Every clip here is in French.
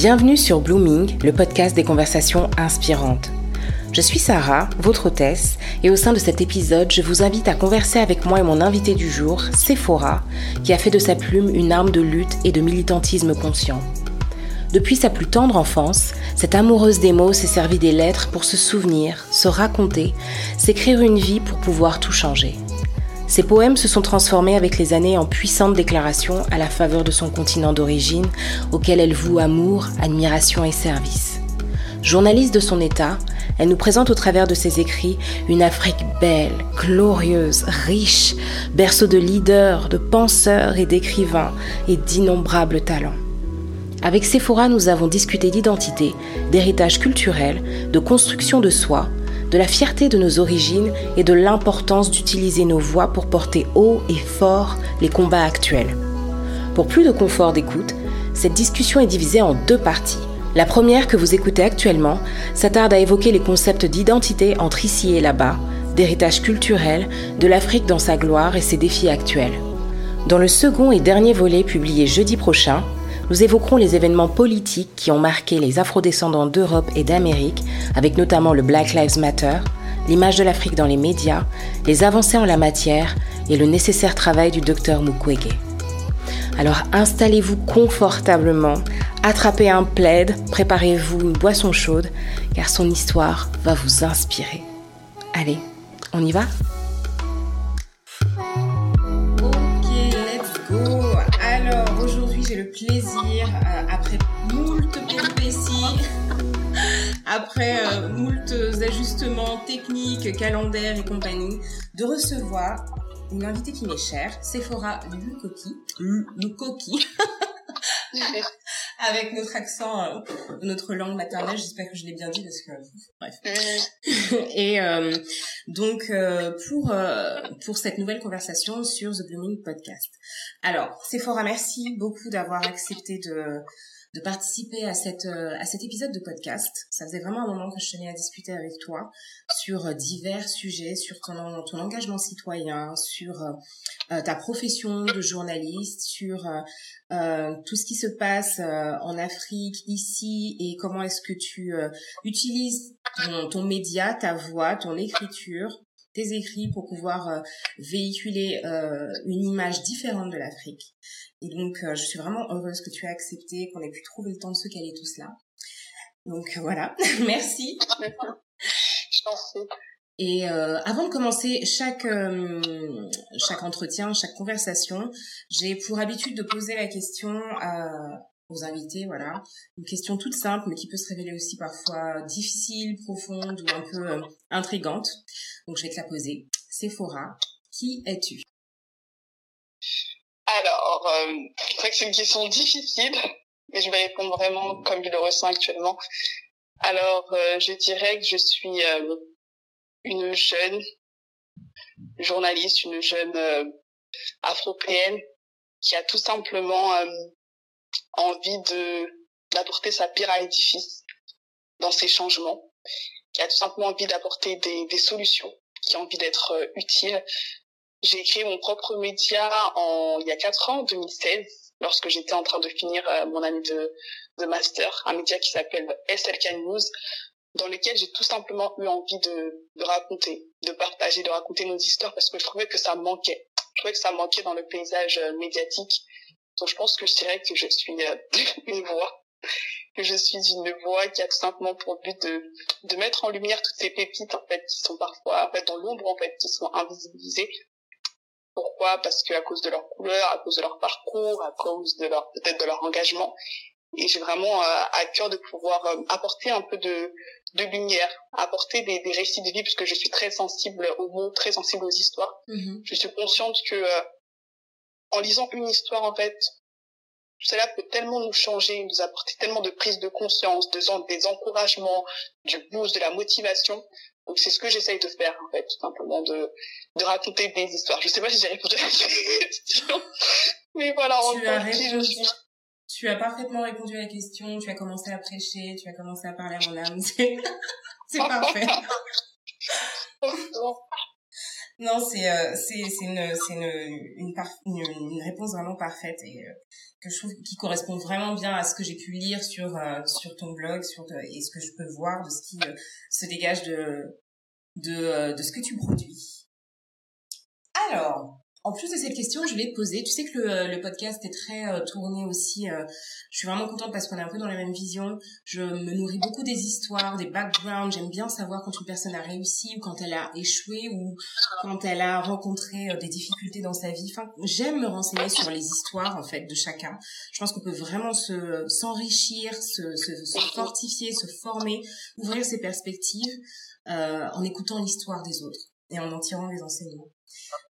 Bienvenue sur Blooming, le podcast des conversations inspirantes. Je suis Sarah, votre hôtesse, et au sein de cet épisode, je vous invite à converser avec moi et mon invité du jour, Sephora, qui a fait de sa plume une arme de lutte et de militantisme conscient. Depuis sa plus tendre enfance, cette amoureuse des mots s'est servie des lettres pour se souvenir, se raconter, s'écrire une vie pour pouvoir tout changer. Ses poèmes se sont transformés avec les années en puissantes déclarations à la faveur de son continent d'origine, auquel elle voue amour, admiration et service. Journaliste de son état, elle nous présente au travers de ses écrits une Afrique belle, glorieuse, riche, berceau de leaders, de penseurs et d'écrivains et d'innombrables talents. Avec Sephora, nous avons discuté d'identité, d'héritage culturel, de construction de soi, de la fierté de nos origines et de l'importance d'utiliser nos voix pour porter haut et fort les combats actuels. Pour plus de confort d'écoute, cette discussion est divisée en deux parties. La première que vous écoutez actuellement s'attarde à évoquer les concepts d'identité entre ici et là-bas, d'héritage culturel, de l'Afrique dans sa gloire et ses défis actuels. Dans le second et dernier volet publié jeudi prochain, nous évoquerons les événements politiques qui ont marqué les afrodescendants d'Europe et d'Amérique, avec notamment le Black Lives Matter, l'image de l'Afrique dans les médias, les avancées en la matière et le nécessaire travail du docteur Mukwege. Alors installez-vous confortablement, attrapez un plaid, préparez-vous une boisson chaude, car son histoire va vous inspirer. Allez, on y va? Plaisir, euh, après moult péripéties, après euh, moult ajustements techniques, calendaires et compagnie, de recevoir une invitée qui m'est chère, Sephora Lukoki. Lukoki. avec notre accent, euh, notre langue maternelle. J'espère que je l'ai bien dit parce que bref. Et euh, donc euh, pour pour cette nouvelle conversation sur The Blooming Podcast. Alors, Sephora, merci beaucoup d'avoir accepté de de participer à cette à cet épisode de podcast. Ça faisait vraiment un moment que je tenais à discuter avec toi sur divers sujets, sur ton ton engagement citoyen, sur ta profession de journaliste, sur euh, tout ce qui se passe euh, en Afrique, ici, et comment est-ce que tu euh, utilises ton, média, ta voix, ton écriture, tes écrits pour pouvoir véhiculer une image différente de l'Afrique. Et donc, je suis vraiment heureuse que tu aies accepté, qu'on ait pu trouver le temps de se caler tout cela. Donc voilà, merci. je t'en. Et euh, avant de commencer chaque euh, chaque entretien, chaque conversation, j'ai pour habitude de poser la question à, aux invités, voilà, une question toute simple mais qui peut se révéler aussi parfois difficile, profonde ou un peu euh, intrigante. Donc je vais te la poser. Sephora, qui es-tu? Alors, c'est vrai que c'est une question difficile, mais je vais répondre vraiment comme je le ressens actuellement. Alors, je dirais que je suis une jeune journaliste, une jeune euh, afropéenne qui a tout simplement euh, envie de d'apporter sa pierre à l'édifice dans ces changements, qui a tout simplement envie d'apporter des, des solutions, qui a envie d'être euh, utile. J'ai créé mon propre média il y a quatre ans, en 2016, lorsque j'étais en train de finir mon année de, de master, un média qui s'appelle SLK News, dans lesquels j'ai tout simplement eu envie de, de raconter, de partager, de raconter nos histoires parce que je trouvais que ça manquait. Je trouvais que ça manquait dans le paysage euh, médiatique. Donc je pense que je dirais que je suis euh, une voix, que je suis une voix qui a tout simplement pour but de, de mettre en lumière toutes ces pépites en fait qui sont parfois en fait dans l'ombre en fait qui sont invisibilisées. Pourquoi? Parce que à cause de leur couleur, à cause de leur parcours, à cause de leur peut-être de leur engagement, et j'ai vraiment euh, à cœur de pouvoir euh, apporter un peu de, de lumière, apporter des, des récits de vie, parce que je suis très sensible aux mots, très sensible aux histoires. Mm-hmm. Je suis consciente que euh, en lisant une histoire, en fait, cela peut tellement nous changer, nous apporter tellement de prise de conscience, de, des encouragements, du boost, de la motivation. Donc c'est ce que j'essaye de faire, en fait, tout simplement, de, de raconter des histoires. Je sais pas si j'ai répondu à la question, mais voilà, en fait, qui je suis. Tu as parfaitement répondu à la question, tu as commencé à prêcher, tu as commencé à parler à mon âme. C'est parfait. Non, c'est euh, c'est une c'est une, une, une, réponse vraiment parfaite et euh, que je trouve qui correspond vraiment bien à ce que j'ai pu lire sur euh, sur ton blog, sur et ce que je peux voir de ce qui se dégage de de de ce que tu produis. Alors, en plus de cette question, je vais te poser, tu sais que le, le podcast est très euh, tourné aussi, euh, je suis vraiment contente parce qu'on est un peu dans la même vision, je me nourris beaucoup des histoires, des backgrounds, j'aime bien savoir quand une personne a réussi ou quand elle a échoué ou quand elle a rencontré euh, des difficultés dans sa vie. Enfin, j'aime me renseigner sur les histoires en fait de chacun. Je pense qu'on peut vraiment se s'enrichir, se, fortifier, se former, ouvrir ses perspectives en écoutant l'histoire des autres et en en tirant des enseignements.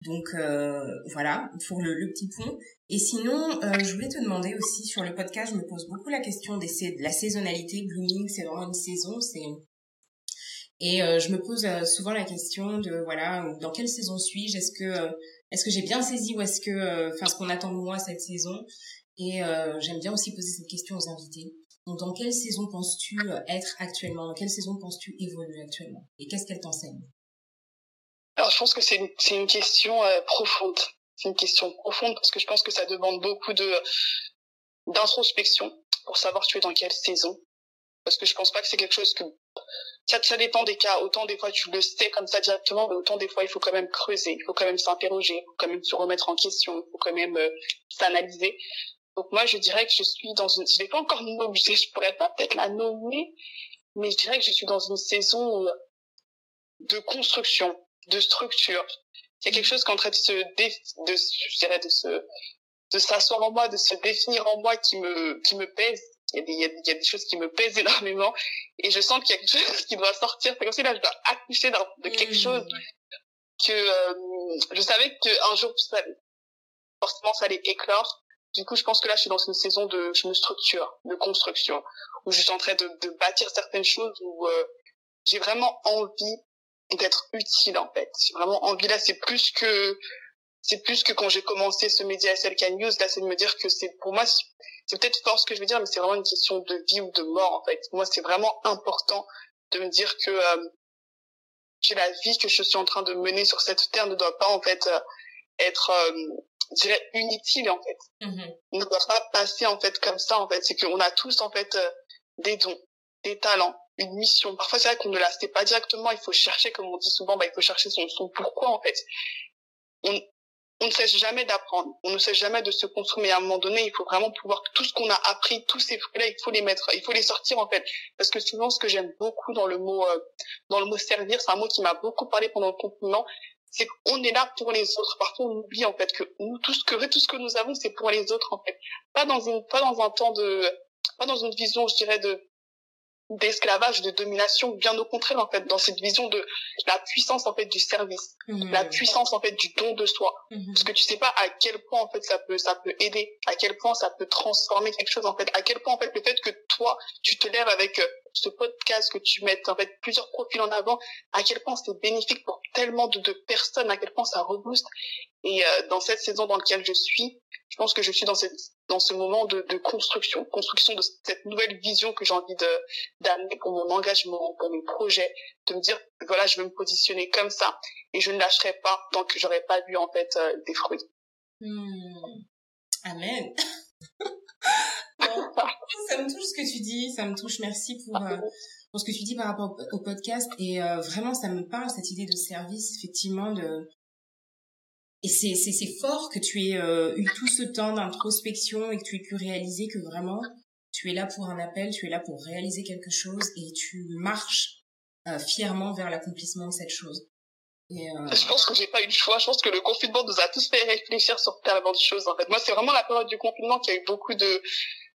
Donc euh, voilà pour le, petit point. Et sinon, euh, je voulais te demander aussi sur le podcast, je me pose beaucoup la question de la saisonnalité. Blooming, c'est vraiment une saison, c'est et euh, je me pose souvent la question de voilà dans quelle saison suis-je? Est-ce que est-ce que j'ai bien saisi ou est-ce que enfin ce qu'on attend de moi cette saison? Et j'aime bien aussi poser cette question aux invités. Dans quelle saison penses-tu être actuellement? Dans quelle saison penses-tu évoluer actuellement? Et qu'est-ce qu'elle t'enseigne? Je pense que c'est une, question euh, profonde. C'est une question profonde parce que je pense que ça demande beaucoup de d'introspection pour savoir tu es dans quelle saison. Parce que je pense pas que c'est quelque chose que ça, ça dépend des cas. Autant des fois tu le sais comme ça directement, mais autant des fois il faut quand même creuser, il faut quand même s'interroger, il faut quand même se remettre en question, il faut quand même euh, s'analyser. Donc moi je dirais que je suis dans une, je l'ai pas encore nommée, je pourrais pas peut-être la nommer, mais je dirais que je suis dans une saison euh, de construction, de structure. Il y a quelque chose qui est en train de se, de, je dirais, de se, de s'asseoir en moi, de se définir en moi qui me, qui me pèse. Il y, a des, il, y a, il y a des choses qui me pèsent énormément et je sens qu'il y a quelque chose qui doit sortir. C'est comme si là, je dois accoucher de quelque mmh. chose que euh, je savais qu'un jour, ça, forcément, ça allait éclore. Du coup, je pense que là, je suis dans une saison de, je me structure, de construction, où je suis en train de, de bâtir certaines choses, où euh, j'ai vraiment envie d'être utile en fait. J'ai vraiment envie là, c'est plus que c'est plus que quand j'ai commencé ce média SLK News, là c'est de me dire que c'est pour moi c'est peut-être fort ce que je veux dire, mais c'est vraiment une question de vie ou de mort en fait. Moi c'est vraiment important de me dire que euh, que la vie que je suis en train de mener sur cette terre ne doit pas en fait euh, être euh, je dirais inutile en fait. Mm-hmm. Ne doit pas passer en fait comme ça en fait. C'est qu'on a tous en fait euh, des dons, des talents, une mission. Parfois, c'est vrai qu'on ne la sait pas directement. Il faut chercher, comme on dit souvent, bah, il faut chercher son, son pourquoi, en fait. On, on ne cesse jamais d'apprendre. On ne cesse jamais de se. Mais à un moment donné, il faut vraiment pouvoir, tout ce qu'on a appris, tous ces fruits-là, il faut les mettre, il faut les sortir, en fait. Parce que souvent, ce que j'aime beaucoup dans le mot, euh, dans le mot servir, c'est un mot qui m'a beaucoup parlé pendant le confinement. C'est qu'on est là pour les autres. Parfois, on oublie, en fait, que nous, tout ce que, tout ce que nous avons, c'est pour les autres, en fait. Pas dans une, pas dans un temps de, pas dans une vision, je dirais, de, d'esclavage, de domination, bien au contraire en fait, dans cette vision de la puissance en fait du service, mmh. la puissance en fait du don de soi, mmh. parce que tu sais pas à quel point en fait ça peut ça peut aider, à quel point ça peut transformer quelque chose en fait, à quel point en fait le fait que toi tu te lèves avec euh, ce podcast, que tu mettes en fait plusieurs profils en avant, à quel point c'est bénéfique pour tellement de, de, personnes, à quel point ça rebooste. Et euh, dans cette saison dans laquelle je suis, je pense que je suis dans cette dans ce moment de, de construction, construction de cette nouvelle vision que j'ai envie de d'amener pour mon engagement, pour mes projets, de me dire voilà je vais me positionner comme ça et je ne lâcherai pas tant que j'aurai pas vu en fait euh, des fruits. Hmm. Amen. ça me touche ce que tu dis, ça me touche. Merci pour euh, pour ce que tu dis par rapport au, podcast et euh, vraiment ça me parle cette idée de service effectivement de et c'est, c'est, c'est fort que tu aies euh, eu tout ce temps d'introspection et que tu aies pu réaliser que vraiment, tu es là pour un appel, tu es là pour réaliser quelque chose et tu marches euh, fièrement vers l'accomplissement de cette chose. Et euh... Je pense que j'ai pas eu le choix. Je pense que le confinement nous a tous fait réfléchir sur tellement de choses. En fait, moi, c'est vraiment la période du confinement qui a eu beaucoup de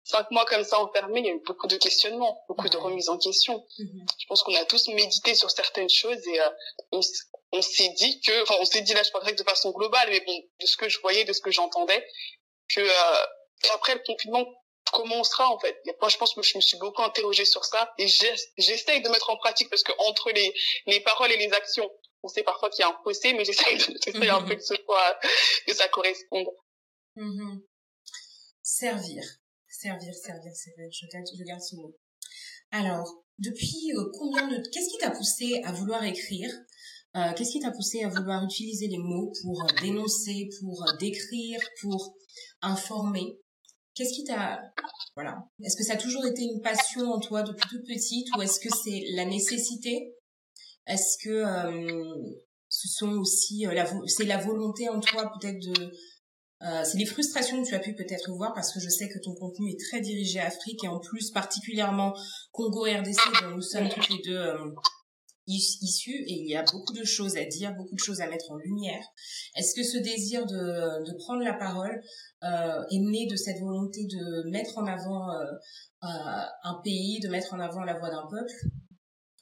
cinq mois comme ça enfermés. Il y a eu beaucoup de questionnements, beaucoup de remises en question. Mm-hmm. Je pense qu'on a tous médité sur certaines choses et euh, on, on s'est dit que, enfin, on s'est dit là, je parlerai de façon globale, mais bon, de ce que je voyais, de ce que j'entendais, que euh, après le confinement commencera en fait? Moi, je pense que je me suis beaucoup interrogée sur ça et j'essaye de mettre en pratique parce que entre les les paroles et les actions, on sait parfois qu'il y a un fossé, mais j'essaye de, un peu que ce soit que ça corresponde. Mm-hmm. Servir, servir, servir, servir. Je garde, je garde ce mot. Alors, depuis euh, combien de qu'est-ce qui t'a poussé à vouloir écrire? Euh, qu'est-ce qui t'a poussé à vouloir utiliser les mots pour euh, dénoncer, pour décrire, pour informer? Qu'est-ce qui t'a voilà. Est-ce que ça a toujours été une passion en toi depuis toute petite ou est-ce que c'est la nécessité? Est-ce que ce sont aussi la c'est la volonté en toi peut-être de euh, c'est les frustrations que tu as pu peut-être voir parce que je sais que ton contenu est très dirigé à Afrique et en plus particulièrement Congo-RDC dont nous sommes toutes les deux euh, issus et il y a beaucoup de choses à dire, beaucoup de choses à mettre en lumière. Est-ce que ce désir de, de prendre la parole euh, est né de cette volonté de mettre en avant euh, euh, un pays, de mettre en avant la voix d'un peuple?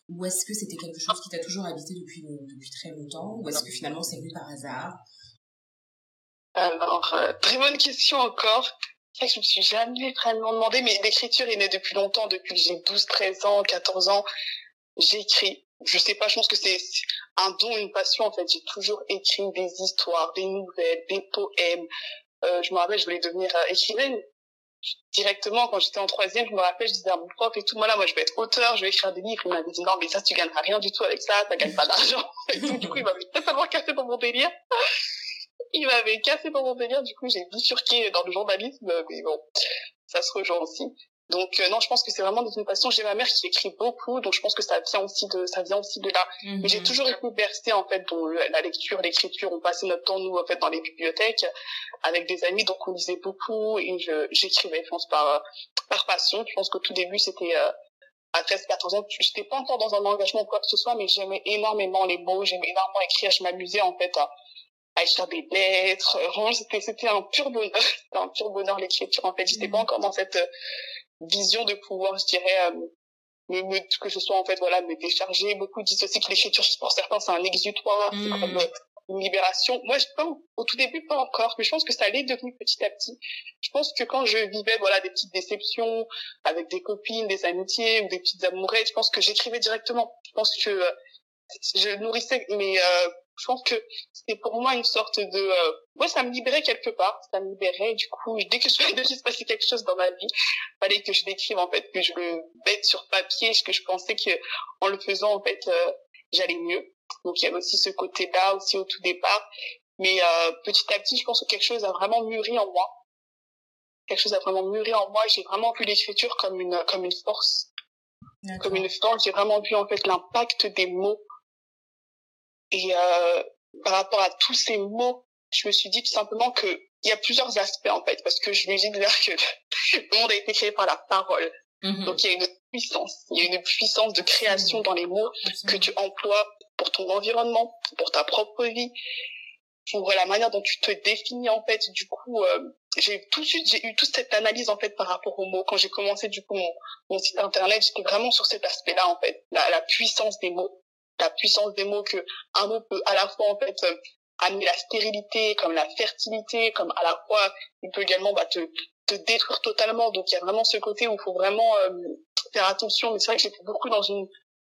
Ou est-ce que c'était quelque chose qui t'a toujours habité depuis, depuis très longtemps? Ou est-ce que finalement c'est venu par hasard? Alors, euh, très bonne question encore. Je me suis jamais vraiment demandé, mais l'écriture est née depuis longtemps, depuis que j'ai 12, 13 ans, 14 ans. J'écris. Je sais pas, je pense que c'est un don, une passion, en fait. J'ai toujours écrit des histoires, des nouvelles, des poèmes. Euh, je me rappelle, je voulais devenir euh, écrivaine. Directement, quand j'étais en troisième, je me rappelle, je disais à mon prof et tout, moi là, moi, je vais être auteur, je vais écrire des livres. Il m'avait dit, non, mais ça, tu gagneras rien du tout avec ça, ça gagne pas d'argent. Du coup, il m'avait totalement cassé dans mon délire il m'avait cassé dans mon délire, du coup j'ai bifurqué dans le journalisme, mais bon, ça se rejoint aussi. Donc euh, non, je pense que c'est vraiment une passion. J'ai ma mère qui écrit beaucoup, donc je pense que ça vient aussi de ça vient aussi de là. Mais j'ai mhm. toujours été bercée en fait dans la lecture, l'écriture. On passait notre temps nous en fait dans les bibliothèques avec des amis, donc on lisait beaucoup et j'écrivais, je pense par par passion. Je pense qu'au tout début c'était euh, à 13 14 ans, j'étais pas encore dans un engagement ou quoi que ce soit, mais j'aimais énormément les mots, j'aimais énormément écrire, je m'amusais en fait à à écrire des lettres. Vraiment, c'était, c'était un pur bonheur. C'était un pur bonheur l'écriture. En fait, j'étais pas mm. encore dans cette vision de pouvoir, je dirais, euh, me, que ce soit en fait, voilà, me décharger. Beaucoup disent aussi que l'écriture, pour certains, c'est un exutoire, c'est mm. comme euh, une libération. Moi, je pense, au tout début, pas encore, mais je pense que ça allait devenir petit à petit. Je pense que quand je vivais, voilà, des petites déceptions avec des copines, des amitiés ou des petites amourettes, je pense que j'écrivais directement. Je pense que je nourrissais mes je pense que c'était pour moi une sorte de euh, ouais ça me libérait quelque part. Ça me libérait du coup dès que je devait se passer quelque chose dans ma vie fallait que je l'écrive en fait que je le mette sur papier que je pensais que en le faisant en fait euh, j'allais mieux. Donc il y avait aussi ce côté là aussi au tout départ. Mais euh, petit à petit je pense que quelque chose a vraiment mûri en moi. Quelque chose a vraiment mûri en moi. J'ai vraiment vu l'écriture comme une comme une force. Comme une force. J'ai vraiment vu en fait l'impact des mots et euh, par rapport à tous ces mots, je me suis dit tout simplement que il y a plusieurs aspects en fait, parce que je me dis déjà que le monde a été créé par la parole. Mm-hmm. Donc il y a une puissance, il y a une puissance de création dans les mots que tu emploies pour ton environnement, pour ta propre vie, pour la manière dont tu te définis en fait. Du coup, euh, j'ai tout de suite j'ai eu toute cette analyse en fait par rapport aux mots. Quand j'ai commencé du coup mon, mon site internet, j'étais vraiment sur cet aspect-là en fait, la, la puissance des mots la puissance des mots que un mot peut à la fois en fait euh, amener la stérilité comme la fertilité comme à la fois il peut également bah, te te détruire totalement. Donc il y a vraiment ce côté où il faut vraiment euh, faire attention. Mais c'est vrai que j'étais beaucoup dans une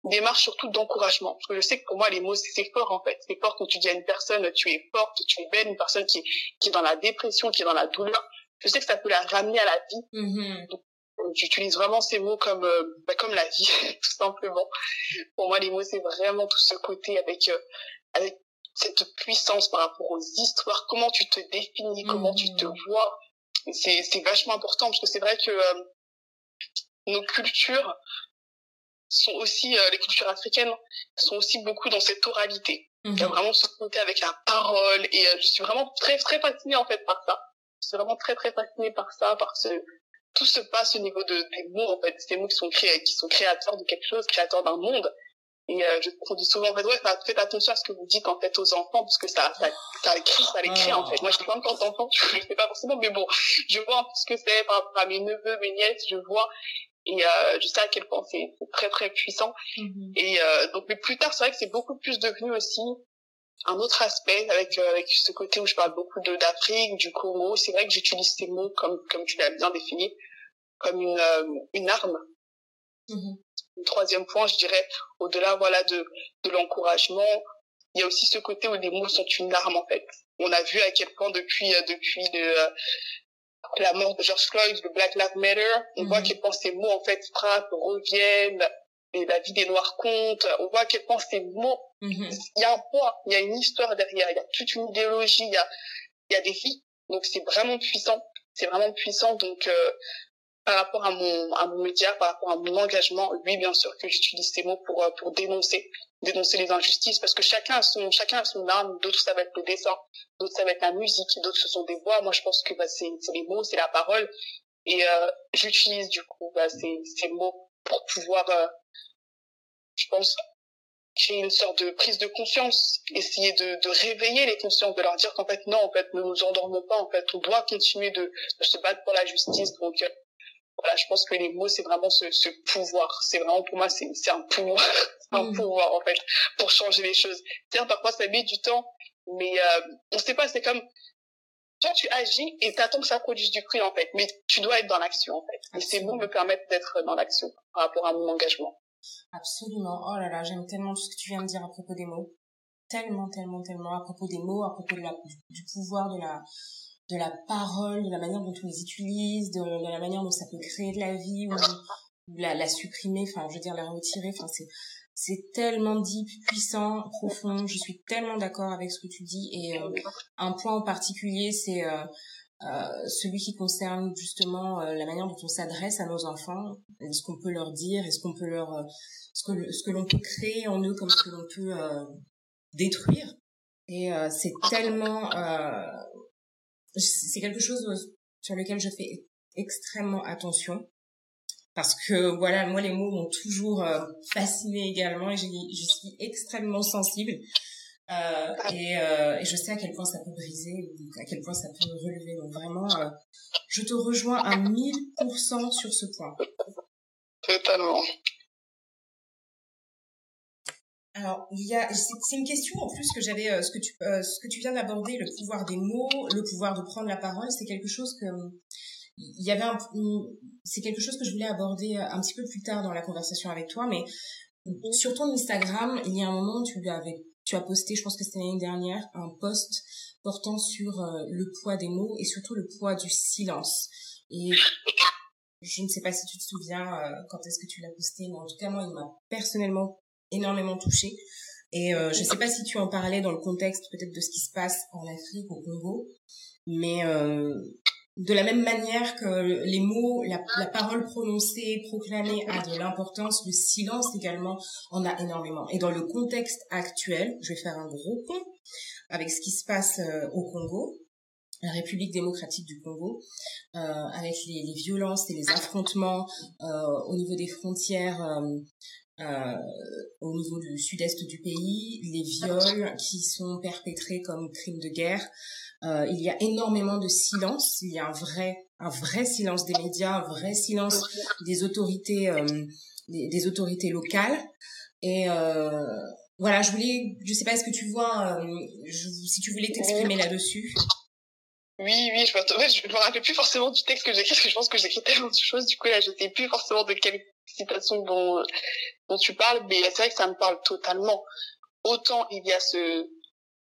démarche surtout d'encouragement. Parce que je sais que pour moi les mots c'est fort en fait. C'est fort quand tu dis à une personne tu es forte tu es belle une personne qui qui est dans la dépression qui est dans la douleur. Je sais que ça peut la ramener à la vie. Mm-hmm j'utilise vraiment ces mots comme euh, bah, comme la vie tout simplement. Pour moi les mots c'est vraiment tout ce côté avec euh, avec cette puissance par rapport aux histoires. Comment tu te définis comment tu te mmh. vois. C'est c'est vachement important parce que c'est vrai que euh, nos cultures sont aussi les cultures africaines sont aussi beaucoup dans cette oralité. Il y a mmh. vraiment ce côté avec la parole et je suis vraiment très très fascinée en fait par ça. Je suis vraiment très très fascinée par ça par ce tout se passe au niveau de, des mots, en fait, ces mots qui sont créés, qui sont créateurs de quelque chose, créateurs d'un monde. Et euh, je on dit souvent, en fait, ouais, faites attention à ce que vous dites, en fait, aux enfants, parce que ça, ça, ça écrit, ça l'écrit, en fait. Moi, je pas encore d'enfant, je sais pas forcément, mais bon, je vois un peu ce que c'est par rapport à mes neveux, mes nièces, je vois, et euh, je sais à quel point c'est très, très puissant. Mm-hmm. Et euh, donc, mais plus tard, c'est vrai que c'est beaucoup plus devenu aussi un autre aspect avec euh, avec ce côté où je parle beaucoup de d'Afrique, du Congo. C'est vrai que j'utilise ces mots comme comme tu l'as bien défini, comme une euh, une arme. Mm-hmm. troisième point, je dirais, au-delà voilà de de l'encouragement, il y a aussi ce côté où les mots sont une arme en fait. On a vu à quel point depuis euh, depuis le la mort de George Floyd, le Black Lives Matter, on voit à mm-hmm. quel point ces mots en fait frappent, reviennent, la vie des Noirs compte, on voit à quel point ces mots, mm-hmm. il y a un poids, il y a une histoire derrière, il y a toute une idéologie, il y a, il y a des vies. Donc c'est vraiment puissant, c'est vraiment puissant. Donc euh, par rapport à mon, à mon média, par rapport à mon engagement, oui, bien sûr que j'utilise ces mots pour, euh, pour dénoncer, dénoncer les injustices, parce que chacun a son, chacun a son arme. D'autres, ça va être le dessin, d'autres, ça va être la musique, d'autres, ce sont des voix. Moi, je pense que bah, c'est, c'est les mots, c'est la parole. Et euh, j'utilise, du coup, bah, ces, ces mots pour pouvoir, euh, je pense, créer une sorte de prise de conscience, essayer de, de réveiller les consciences, de leur dire qu'en fait, non, en fait, ne nous endormons pas, en fait, on doit continuer de, de se battre pour la justice. Donc, euh, voilà, je pense que les mots, c'est vraiment ce, ce pouvoir. C'est vraiment, pour moi, c'est, c'est un pouvoir. un mm. pouvoir, en fait, pour changer les choses. Tiens, parfois, ça met du temps, mais euh, on sait pas, c'est comme, toi, tu agis et t'attends que ça produise du fruit, en fait. Mais tu dois être dans l'action, en fait. Et ces mots me permettent d'être dans l'action par rapport à mon engagement. Absolument. Oh là là, j'aime tellement tout ce que tu viens de dire à propos des mots. Tellement, tellement, tellement à propos des mots, à propos de la, du pouvoir de la, de la parole, de la manière dont on les utilise, de, la manière dont ça peut créer de la vie ou la, supprimer, enfin je veux dire la retirer, enfin c'est c'est tellement deep, puissant, profond. Je suis tellement d'accord avec ce que tu dis et euh, un point en particulier c'est euh, euh, celui qui concerne justement la manière dont on s'adresse à nos enfants. Est-ce qu'on peut leur dire, est-ce qu'on peut leur ce que ce que l'on peut créer en eux comme ce que l'on peut détruire. Et c'est tellement c'est quelque chose sur lequel je fais extrêmement attention parce que voilà moi les mots m'ont toujours euh, fasciné également et je suis extrêmement sensible euh, et, euh, et, je sais à quel point ça peut briser à quel point ça peut relever. Donc vraiment euh, je te rejoins à 1000% sur ce point. Totalement. Alors, il y a, c'est une question en plus que j'avais, euh, ce que tu, euh, ce que tu viens d'aborder, le pouvoir des mots, le pouvoir de prendre la parole, c'est quelque chose que, il y avait un, c'est quelque chose que je voulais aborder euh, un petit peu plus tard dans la conversation avec toi, mais sur ton Instagram, il y a un moment, tu avais, tu as posté, je pense que c'était l'année dernière, un post portant sur le poids des mots et surtout le poids du silence. Et je ne sais pas si tu te souviens quand est-ce que tu l'as posté, mais en tout cas moi, il m'a personnellement énormément touchée. Et euh, je ne sais pas si tu en parlais dans le contexte peut-être de ce qui se passe en Afrique, au Congo, mais euh, de la même manière que les mots, la, parole prononcée, proclamée a de l'importance, le silence également en a énormément. Et dans le contexte actuel, je vais faire un gros pont avec ce qui se passe euh, au Congo, la République démocratique du Congo, euh, avec les, les, violences et les affrontements euh, au niveau des frontières euh, au niveau du sud-est du pays, les viols qui sont perpétrés comme crimes de guerre. Euh, il y a énormément de silence. Il y a un vrai, un vrai silence des médias, un vrai silence des autorités, euh, des, autorités locales. Et euh, voilà, je voulais, je sais pas, est-ce que tu vois, euh, je, si tu voulais t'exprimer là-dessus. Oui, oui, je me, je me rappelle plus forcément du texte que j'écris, parce que je pense que j'écris tellement de choses, du coup là, je sais plus forcément de citation dont, dont tu parles, mais c'est vrai que ça me parle totalement. Autant il y a ce,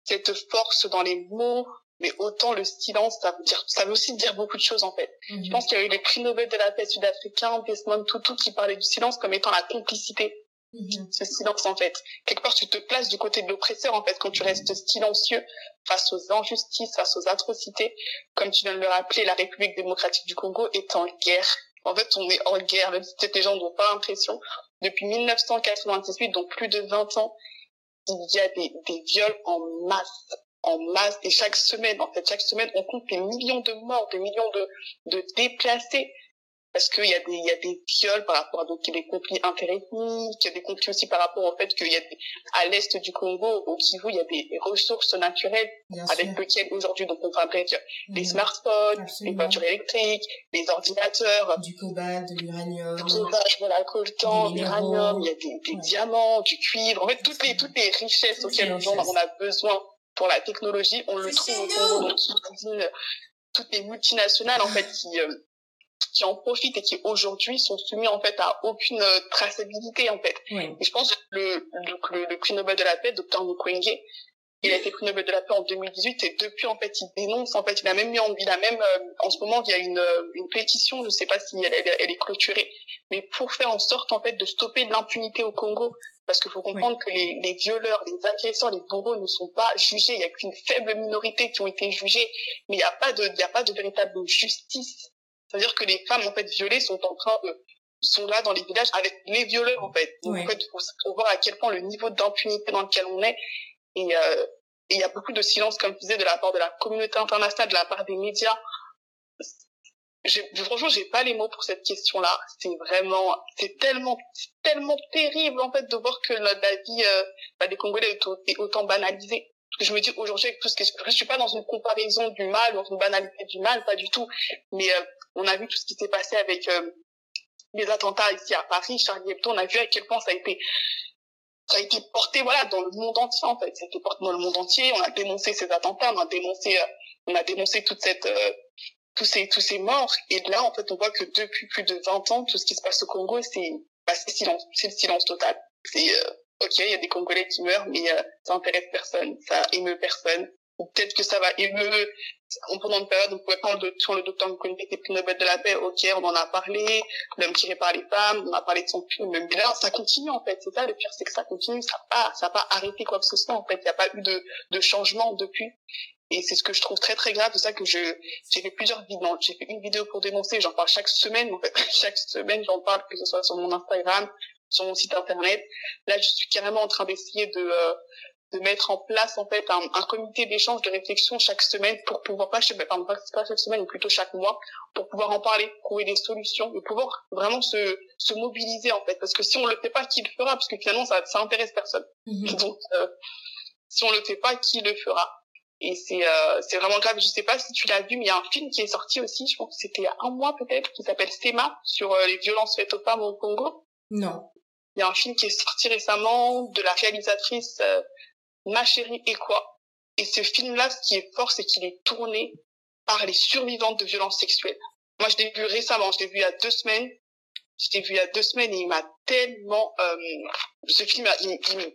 cette force dans les mots, mais autant le silence, ça veut dire, ça veut aussi dire beaucoup de choses en fait. Je mhm. pense qu'il y a eu les prix Nobel de la paix sud-africain, Desmond Tutu, qui parlait du silence comme étant la complicité. Mhm. Ce silence en fait. Quelque part, tu te places du côté de l'oppresseur en fait quand tu restes silencieux face aux injustices, face aux atrocités. Comme tu viens de le rappeler, la République démocratique du Congo est en guerre en fait, on est en guerre, si les gens n'ont pas l'impression. Depuis 1998, donc plus de 20 ans, il y a des, viols en masse en masse. Et chaque semaine en fait chaque semaine on compte des millions de morts des millions de déplacés parce qu'il y a des il y a des viols par rapport à donc des conflits interethniques, il y a des conflits aussi par rapport au fait qu'il y a des, à l'est du Congo, au Kivu, il y a des ressources naturelles avec lesquelles aujourd'hui donc on fabrique des mm. smartphones, les voitures électriques, les ordinateurs, du cobalt, de l'uranium, du cobalt, voilà, coltan, l'uranium, il y a des, des diamants, du cuivre, en fait toutes les toutes les richesses auxquelles on a besoin pour la technologie, on le trouve au Congo donc toutes les multinationales en fait qui euh, qui en profitent et qui aujourd'hui sont soumis en fait à aucune euh, traçabilité en fait. Et je pense que le, le, le, prix Nobel de la paix, Dr Mukwege, Il a été prix Nobel de la paix en 2018 et depuis en fait il dénonce en fait il a même mis en, il a même euh, en ce moment il y a une, euh, une pétition je sais pas si elle, elle, est clôturée mais pour faire en sorte en fait de stopper l'impunité au Congo parce qu'il faut comprendre que les, les, violeurs, les agresseurs, les bourreaux ne sont pas jugés. Il y a qu'une faible minorité qui ont été jugés, mais il n'y a pas de, il y a pas de véritable justice. C'est-à-dire que les femmes en fait violées sont en train de sont là dans les villages avec les violeurs en fait. Donc en fait, il faut, voir à quel point le niveau d'impunité dans lequel on est et euh, il y a beaucoup de silence, comme je disais, de la part de la communauté internationale, de la part des médias. Franchement, j'ai pas les mots pour cette question-là. C'est vraiment, c'est tellement, tellement terrible en fait de voir que la, vie euh, bah, des Congolais est, autant banalisée. Je me dis aujourd'hui avec tout ce que je suis pas dans une comparaison du mal, dans une banalité du mal, pas du tout. Mais euh, on a vu tout ce qui s'est passé avec euh, les attentats ici à Paris, Charlie Hebdo. On a vu à quel point ça a été ça a été porté voilà dans le monde entier en fait ça a été porté dans le monde entier on a dénoncé ces attentats on a dénoncé euh, on a dénoncé toute cette euh, tous ces tous ces morts et là en fait on voit que depuis plus de 20 ans tout ce qui se passe au Congo c'est bah, c'est silence c'est le silence total c'est euh, ok il y a des Congolais qui meurent mais ça intéresse personne ça émeut personne ou peut-être que ça va émeurer pendant une période, on pouvait prendre le, sur le docteur Mukwege était prix Nobel de la paix, ok, on en a parlé, l'homme tiré par les femmes, on a parlé de son film, mais là, ça continue, en fait. C'est ça, le pire, c'est que ça continue, ça n'a pas, ça a pas arrêté quoi que ce soit, en fait. Il n'y a pas eu de, de changement depuis. Et c'est ce que je trouve très, très grave. C'est ça que je, j'ai fait plusieurs vidéos. J'ai fait une vidéo pour dénoncer, j'en parle chaque semaine, en fait. chaque semaine, j'en parle, que ce soit sur mon Instagram, sur mon site internet. Là, je suis carrément en train d'essayer de, euh, de mettre en place en fait un, un comité d'échange de réflexion chaque semaine pour pouvoir pas, pardon, pas chaque semaine mais plutôt chaque mois pour pouvoir en parler, trouver des solutions, et pouvoir vraiment se, se mobiliser en fait parce que si on le fait pas, qui le fera? Parce que finalement ça ça intéresse personne. Mhm. Donc euh, si on le fait pas, qui le fera? Et c'est euh, c'est vraiment grave. Je sais pas si tu l'as vu, mais il y a un film qui est sorti aussi. Je pense que c'était il y a un mois peut-être, qui s'appelle Sema sur euh, les violences faites aux femmes au Congo. Non. Il y a un film qui est sorti récemment de la réalisatrice euh, Ma chérie et quoi Et ce film-là, ce qui est fort, c'est qu'il est tourné par les survivantes de violences sexuelles. Moi, je l'ai vu récemment, je l'ai vu il y a deux semaines. Je l'ai vu il y a deux semaines et il m'a tellement... Euh, ce film,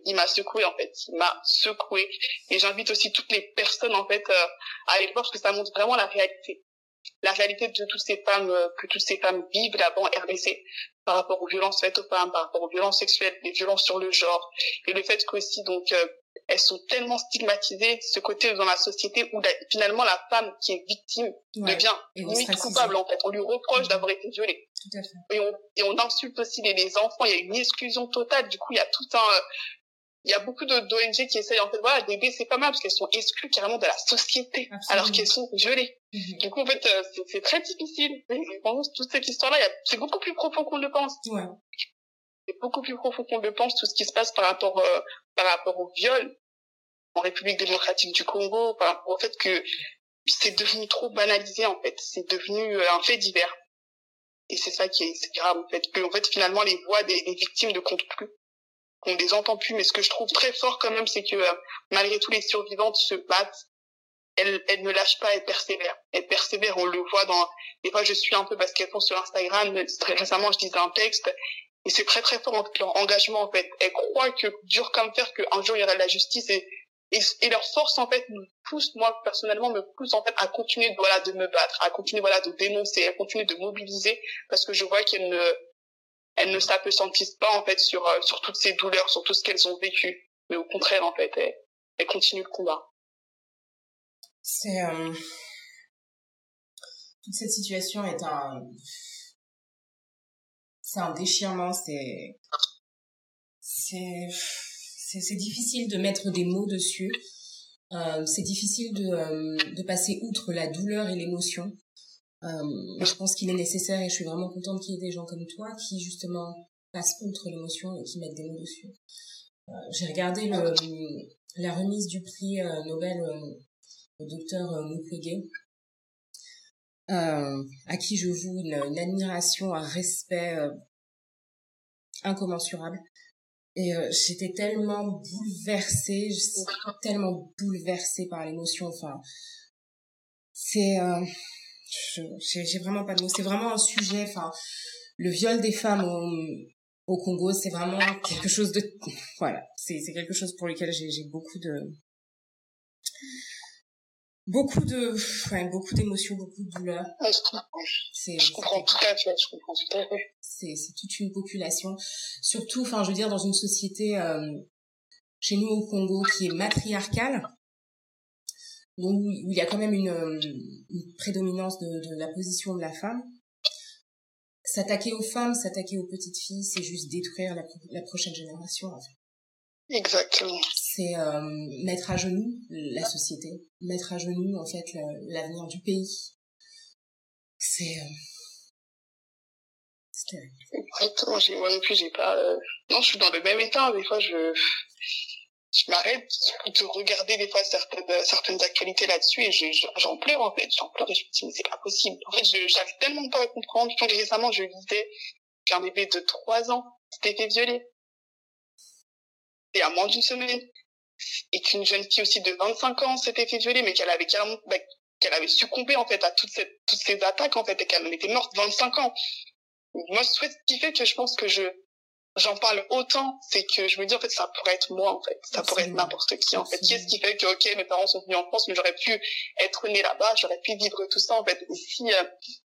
il, m'a secoué en fait. Il m'a secoué. Et j'invite aussi toutes les personnes en fait euh, à aller voir parce que ça montre vraiment la réalité. La réalité de toutes ces femmes, euh, que toutes ces femmes vivent là-bas en RDC par rapport aux violences faites aux femmes, par rapport aux violences sexuelles, les violences sur le genre. Et le fait qu'aussi, donc, euh, elles sont tellement stigmatisées, ce côté dans la société où finalement la femme qui est victime devient limite coupable en fait. On lui reproche d'avoir été violée. Tout à fait. Et, on, et on insulte aussi les, les, enfants. Il y a une exclusion totale. Du coup, il y a tout un... Il y a beaucoup d'ONG qui essayent en fait, voilà, d'aider c'est pas mal parce qu'elles sont exclues carrément de la société alors qu'elles sont violées. Mhm. Du coup, en fait, euh, c'est très difficile. Toute cette histoire-là, c'est beaucoup plus profond qu'on le pense. Ouais c'est beaucoup plus profond qu'on le pense tout ce qui se passe par rapport euh, par rapport au viol en République démocratique du Congo, par rapport au fait que c'est devenu trop banalisé en fait, c'est devenu euh, un fait divers. Et c'est ça qui est, grave en fait, que en fait finalement les voix des, victimes ne comptent plus, qu'on les entend plus. Mais ce que je trouve très fort quand même, c'est que euh, malgré tout les survivantes se battent, elles, elles ne lâchent pas, elles persévèrent. Elles persévèrent, on le voit dans. Des fois, je suis un peu parce qu'elles font sur Instagram. Très récemment, je disais un texte et c'est très très fort leur engagement en fait. Elles croient que dur comme faire qu'un jour il y aura de la justice et, et, leur force en fait me pousse, moi personnellement me pousse en fait à continuer voilà de me battre, à continuer voilà de dénoncer, à continuer de mobiliser parce que je vois qu'elles ne elles ne s'apesantisent pas en fait sur euh, sur toutes ces douleurs, sur tout ce qu'elles ont vécu, mais au contraire en fait elles, elles continuent le combat. C'est euh... toute cette situation est un c'est un déchirement, c'est c'est c'est difficile de mettre des mots dessus. Euh, c'est difficile de, euh, de passer outre la douleur et l'émotion. Euh, je pense qu'il est nécessaire et je suis vraiment contente qu'il y ait des gens comme toi qui justement passent outre l'émotion et qui mettent des mots dessus. Euh, j'ai regardé le, la remise du prix euh, Nobel au docteur Mukwege euh, à qui je voue une, admiration, un respect euh, incommensurable. Et euh, j'étais tellement bouleversée, tellement bouleversée par l'émotion. Enfin, c'est, j'ai vraiment pas de mots. C'est vraiment un sujet. Enfin, le viol des femmes au, au Congo, c'est vraiment quelque chose de, voilà, c'est quelque chose pour lequel j'ai beaucoup de beaucoup de ouais, beaucoup d'émotions beaucoup de douleurs. Ouais, je comprends. C'est je comprends tout à fait je comprends tout à fait. C'est c'est toute une population. Surtout enfin je veux dire dans une société euh, chez nous au Congo qui est matriarcale où il y a quand même une, une prédominance de, de la position de la femme s'attaquer aux femmes s'attaquer aux petites filles c'est juste détruire la, la prochaine génération en fait. Exactement. C'est euh, mettre à genoux la société, mettre à genoux en fait l'avenir du pays. C'est euh... Exactement. Moi non plus, j'ai pas. Euh... Non, je suis dans le même état. Des fois, je je m'arrête de regarder des fois certaines certaines actualités là-dessus et j'en pleure en fait. J'en pleure et je me dis mais c'est pas possible. En fait, j'arrive tellement pas à comprendre. Quand récemment, je lisais qu'un bébé de 3 ans s'était fait violer et à moins d'une semaine. Et qu'une jeune fille aussi de 25 ans s'était fait violer, mais qu'elle avait carrément, bah, qu'elle avait succombé en fait à toutes ces, toutes ces attaques en fait et qu'elle en était morte 25 ans. Moi, ce qui fait que je pense que je j'en parle autant, c'est que je me dis en fait ça pourrait être moi en fait, ça pourrait être n'importe qui en fait. Qu'est-ce qui fait que ok mes parents sont venus en France, mais j'aurais pu être né là-bas, j'aurais pu vivre tout ça en fait. Et si euh,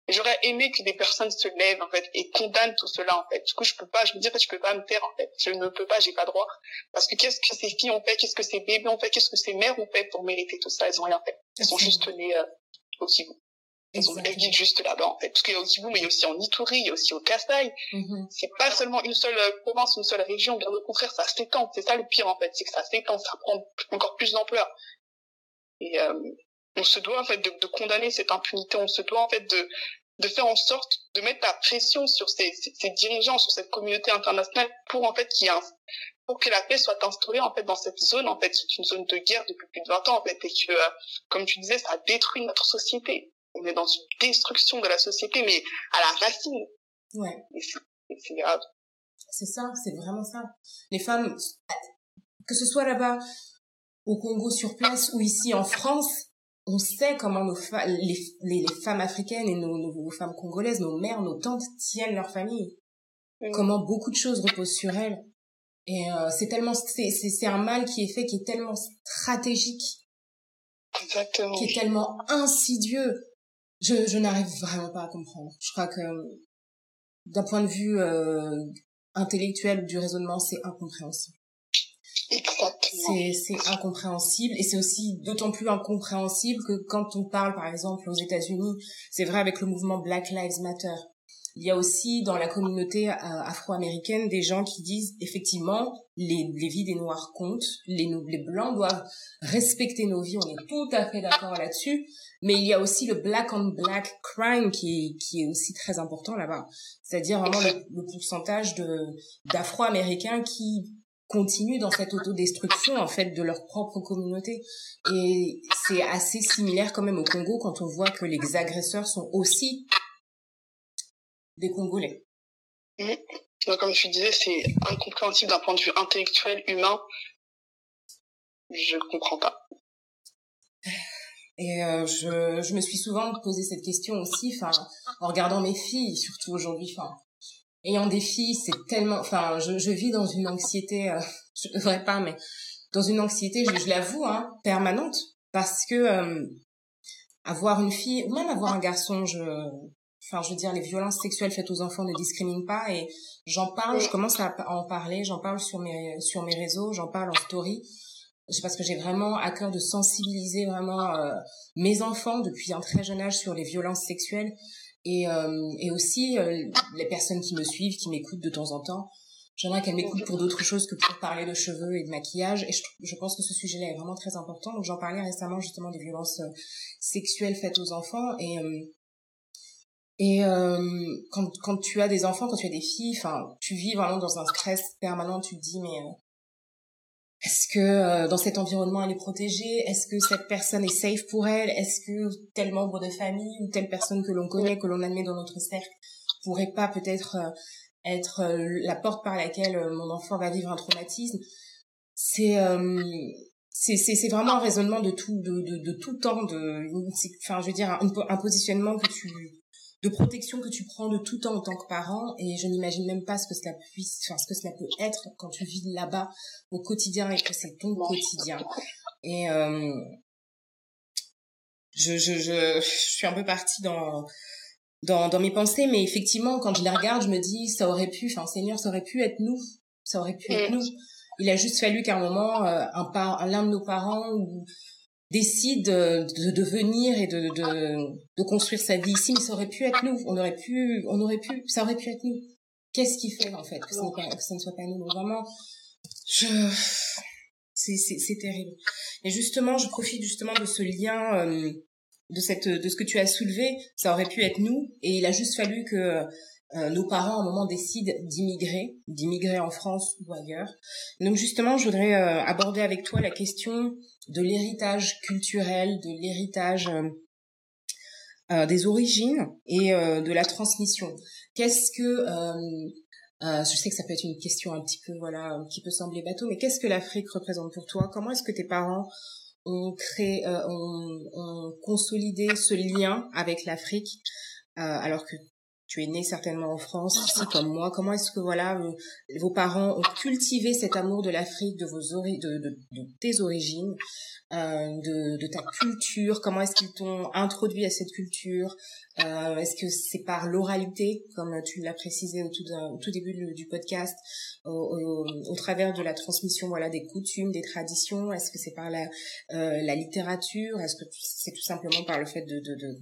j'aurais aimé que des personnes se lèvent en fait et condamnent tout cela en fait. Du coup, je peux pas, je me dis en fait, je peux pas me taire en fait. Je ne peux pas, j'ai pas droit. Parce que qu'est-ce que ces filles ont fait, qu'est-ce que ces bébés ont fait, qu'est-ce que ces mères ont fait pour mériter tout ça? Elles ont rien fait. Elles sont juste nées euh, au Kivu. Elles ont vivent juste là-bas en fait. Parce qu'il y a au Kivu, mais il y a aussi en Ituri, il y a aussi au Kasaï. Mm-hmm. C'est pas seulement une seule euh, province, une seule région. Bien au contraire, ça s'étend. C'est ça le pire en fait, c'est que ça s'étend, ça prend encore plus d'ampleur. Et euh, on se doit en fait de, de, condamner cette impunité. On se doit en fait de de faire en sorte de mettre la pression sur ces, ces, dirigeants, sur cette communauté internationale pour en fait qu'il y ait un, pour que la paix soit instaurée en fait dans cette zone en fait. C'est une zone de guerre depuis plus de 20 ans en fait et que euh, comme tu disais ça détruit notre société. On est dans une destruction de la société mais à la racine. Ouais. C'est grave. C'est ça c'est vraiment ça. Les femmes que ce soit là-bas au Congo sur place ou ici en France on sait comment nos les, les, femmes africaines et nos, nos, femmes congolaises, nos mères, nos tantes tiennent leur famille. Comment beaucoup de choses reposent sur elles. Et euh, c'est tellement c'est c'est un mal qui est fait qui est tellement stratégique. Exactement. Qui est tellement insidieux. Je je n'arrive vraiment pas à comprendre. Je crois que d'un point de vue euh, intellectuel du raisonnement, c'est incompréhensible. C'est, c'est incompréhensible et c'est aussi d'autant plus incompréhensible que quand on parle par exemple aux États-Unis, c'est vrai avec le mouvement Black Lives Matter. Il y a aussi dans la communauté euh, afro-américaine des gens qui disent effectivement les, les vies des noirs comptent, les, les blancs doivent respecter nos vies, on est tout à fait d'accord là-dessus, mais il y a aussi le black on black crime qui est, qui est aussi très important là-bas. C'est-à-dire vraiment le, le pourcentage de d'afro-américains qui continuent dans cette autodestruction en fait de leur propre communauté et c'est assez similaire quand même au Congo quand on voit que les agresseurs sont aussi des Congolais. Mmh. Donc, comme tu disais, c'est incompréhensible d'un point de vue intellectuel, humain. Je comprends pas. Et euh, je, je me suis souvent posé cette question aussi, enfin, en regardant mes filles, surtout aujourd'hui, enfin, ayant des filles, c'est tellement, enfin, je, je vis dans une anxiété, euh, je devrais pas, mais dans une anxiété, je, je l'avoue, hein, permanente, parce que euh, avoir une fille, ou même avoir un garçon, je, enfin, je veux dire, les violences sexuelles faites aux enfants ne discriminent pas, et j'en parle, je commence à en parler, j'en parle sur mes sur mes réseaux, j'en parle en story, parce que j'ai vraiment à cœur de sensibiliser vraiment euh, mes enfants depuis un très jeune âge sur les violences sexuelles et, euh, et aussi euh, les personnes qui me suivent, qui m'écoutent de temps en temps. J'aimerais qu'elles m'écoutent pour d'autres choses que pour parler de cheveux et de maquillage. Et je, je pense que ce sujet-là est vraiment très important. Donc j'en parlais récemment justement des violences euh, sexuelles faites aux enfants. Et, et quand, quand tu as des enfants, quand tu as des filles, enfin, tu vis vraiment dans un stress permanent. Tu te dis mais est-ce que euh, dans cet environnement elle est protégée? Est-ce que cette personne est safe pour elle? Est-ce que tel membre de famille ou telle personne que l'on connaît, que l'on admet dans notre cercle, pourrait pas peut-être euh, être euh, la porte par laquelle mon enfant va vivre un traumatisme? C'est c'est c'est vraiment un raisonnement de tout de de, de tout temps de enfin je veux dire un, un positionnement que tu de protection que tu prends de tout temps en tant que parent et je n'imagine même pas ce que cela puisse enfin ce que cela peut être quand tu vis là-bas au quotidien et que c'est ton quotidien et euh, je, je, je, je suis un peu partie dans dans, dans mes pensées, mais effectivement, quand je les regarde, je me dis, ça aurait pu, enfin, Seigneur, ça aurait pu être nous, ça aurait pu être mm. nous. Il a juste fallu qu'à un moment, euh, un par, l'un de nos parents décide de, venir et de, de, de construire sa vie ici, mais ça aurait pu être nous. On aurait pu, on aurait pu, ça aurait pu être nous. Qu'est-ce qui fait en fait que ça, ne soit pas nous? Vraiment, je, c'est, terrible. Et justement, je profite justement de ce lien. Euh, de cette de ce que tu as soulevé, ça aurait pu être nous et il a juste fallu que nos parents à un moment décident d'immigrer, d'immigrer en France ou ailleurs. Donc justement, je voudrais euh, aborder avec toi la question de l'héritage culturel, de l'héritage euh, des origines et de la transmission. Qu'est-ce que je sais que ça peut être une question un petit peu voilà qui peut sembler bateau, mais qu'est-ce que l'Afrique représente pour toi? Comment est-ce que tes parents on crée, euh, on, on consolidé ce lien avec l'Afrique, euh, alors que tu es né certainement en France, ici comme moi. Comment est-ce que voilà euh, vos parents ont cultivé cet amour de l'Afrique, de vos de, de, tes origines, euh, de, ta culture? Comment est-ce qu'ils t'ont introduit à cette culture? Euh, Est-ce que c'est par l'oralité, comme tu l'as précisé au tout, début du, podcast, au, travers de la transmission voilà des coutumes, des traditions? Est-ce que c'est par la, littérature? Est-ce que c'est tout simplement par le fait de, de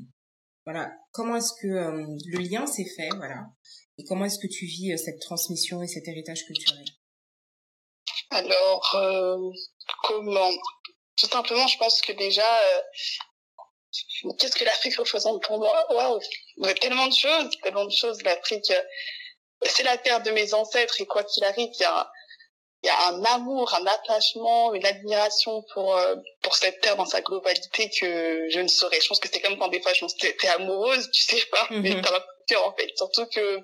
voilà, comment est-ce que euh, le lien s'est fait, voilà, et comment est-ce que tu vis euh, cette transmission et cet héritage culturel? Alors, euh, comment? Tout simplement, je pense que déjà, qu'est-ce que l'Afrique représente pour moi? Waouh, tellement de choses, tellement de choses. L'Afrique, c'est la terre de mes ancêtres, et quoi qu'il arrive, il y a il y a un amour, un attachement, une admiration pour euh, pour cette terre dans sa globalité que je ne saurais. Je pense que c'est comme quand des fois je pense que t'es amoureuse, tu sais pas, mais mm-hmm. t'as un cœur en fait. Surtout que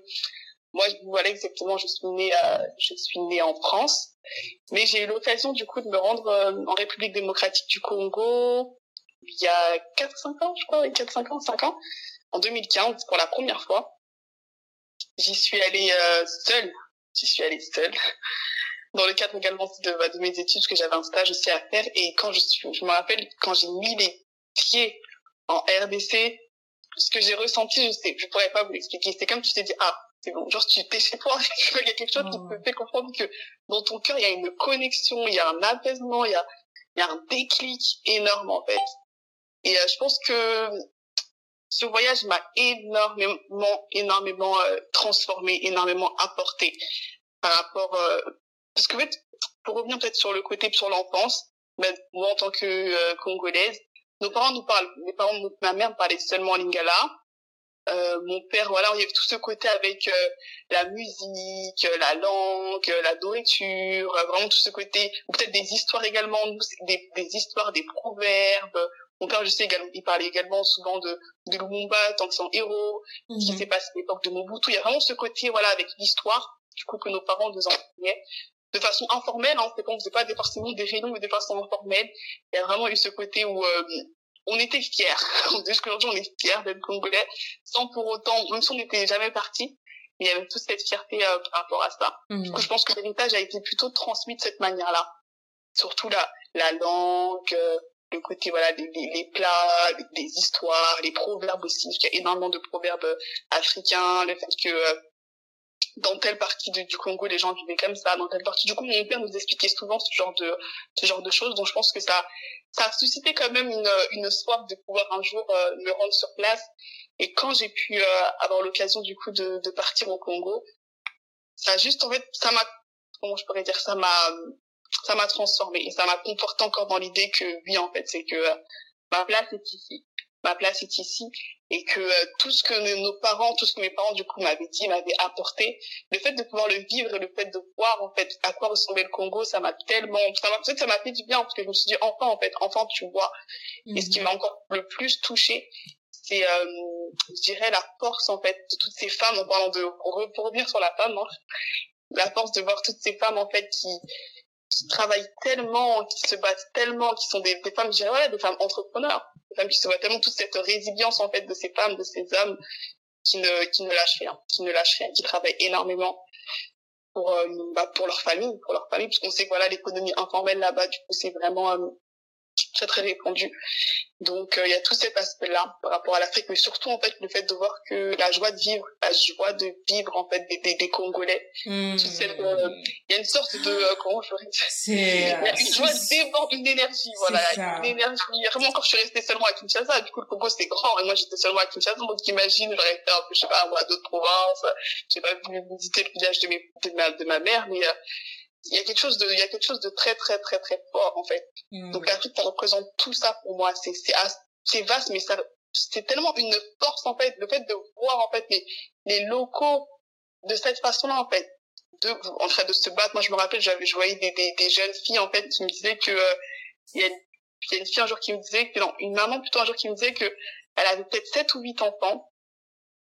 moi, voilà exactement, je suis née, euh, je suis née en France, mais j'ai eu l'occasion du coup de me rendre euh, en République démocratique du Congo il y a 4-5 ans, je crois, 4-5 ans, 5 ans, en 2015 pour la première fois. J'y suis allée seule, j'y suis allée seule dans le cadre également de, bah, de mes études, parce que j'avais un stage aussi à faire. Et quand je suis, je me rappelle quand j'ai mis les pieds en RDC, ce que j'ai ressenti, je sais, je pourrais pas vous l'expliquer. C'est comme tu t'es dit, ah, c'est bon, genre tu t'es chez toi, il y a quelque chose qui te fait comprendre que dans ton cœur, il y a une connexion, il y a un apaisement, il y a, il y a un déclic énorme en fait. Et euh, je pense que ce voyage m'a énormément, énormément euh, transformé, énormément apporté par rapport euh, parce que, en fait, pour revenir peut-être sur le côté, sur l'enfance, ben, moi, en tant que euh, Congolaise, nos parents nous parlent, les parents de ma mère parlaient seulement lingala. Euh, mon père, voilà, il y avait tout ce côté avec euh, la musique, la langue, la nourriture, vraiment tout ce côté, ou peut-être des histoires également, des, des histoires, des proverbes. Mon père, je sais également, il parlait également souvent de, de Lumumba, tant que son héros, ce qui mhm. s'est passé à l'époque de Mobutu. Il y a vraiment ce côté, voilà, avec l'histoire, du coup, que nos parents nous enseignaient de façon informelle, hein, c'est pas, on faisait pas des, forcément des réunions, mais de façon informelle. Il y a vraiment eu ce côté où euh, on était fiers. Jusqu'aujourd'hui, on est fiers d'être congolais, sans pour autant, même si on n'était jamais parti, il y avait toute cette fierté euh, par rapport à ça. Du mhm. coup, je pense que l'héritage a été plutôt transmis de cette manière-là. Surtout la, la langue, euh, le côté voilà des, les plats, les, histoires, les proverbes aussi. Il y a énormément de proverbes africains, le fait que dans telle partie du Congo les gens vivaient comme ça dans telle partie du coup mon père nous expliquait souvent ce genre de ce genre de choses. Donc je pense que ça ça a suscité quand même une une soif de pouvoir un jour euh, me rendre sur place. Et quand j'ai pu euh, avoir l'occasion du coup de, de partir au Congo ça juste en fait ça m'a comment je pourrais dire ça m'a ça m'a transformé et ça m'a conforté encore dans l'idée que oui en fait c'est que euh, ma place est ici ma place est ici et que euh, tout ce que nos parents, tout ce que mes parents du coup m'avaient dit, m'avaient apporté, le fait de pouvoir le vivre et le fait de voir en fait à quoi ressemblait le Congo, ça m'a tellement, ça m'a peut-être ça m'a fait du bien parce que je me suis dit enfin en fait, enfin tu vois. Et ce qui mhm. m'a encore le plus touchée, c'est euh, je dirais la force en fait de toutes ces femmes en parlant de pour revenir sur la femme, hein, la force de voir toutes ces femmes en fait qui qui travaillent tellement, qui se battent tellement, qui sont des, des femmes, je dirais, ouais, des femmes entrepreneurs, femmes qui se voient tellement toute cette résilience, en fait, de ces femmes, de ces hommes, qui ne, qui ne lâchent rien, qui ne lâchent rien, qui travaillent énormément pour, euh, bah, pour leur famille, pour leur famille, parce qu'on sait que voilà, l'économie informelle là-bas, du coup, c'est vraiment, euh, très très répandu. Donc euh, il y a tout cet aspect-là par rapport à l'Afrique, mais surtout en fait le fait de voir que la joie de vivre, la joie de vivre en fait des, des, des Congolais. Mmh. Tu sais, euh, il y a une sorte de euh, comment je pourrais dire Il y a une joie déborde, une énergie, voilà, une énergie. Vraiment quand je suis restée seulement à Kinshasa, du coup le Congo c'est grand et moi j'étais seulement à Kinshasa, donc imagine j'aurais été un peu je sais pas moi d'autres provinces, j'ai pas pu visiter le village de, mes, de ma de ma mère, mais il y a quelque chose de il y a quelque chose de très très très très fort en fait. Mm. donc l'Afrique ça représente tout ça pour moi. C'est c'est c'est vaste mais ça c'est tellement une force en fait. Le fait de voir en fait les les locaux de cette façon là en fait. De en train de se battre. Moi je me rappelle j'avais je voyais des, des, des jeunes filles en fait qui me disaient que euh, il y a une, y a une fille un jour qui me disait que non une maman plutôt un jour qui me disait que elle avait peut-être sept ou huit enfants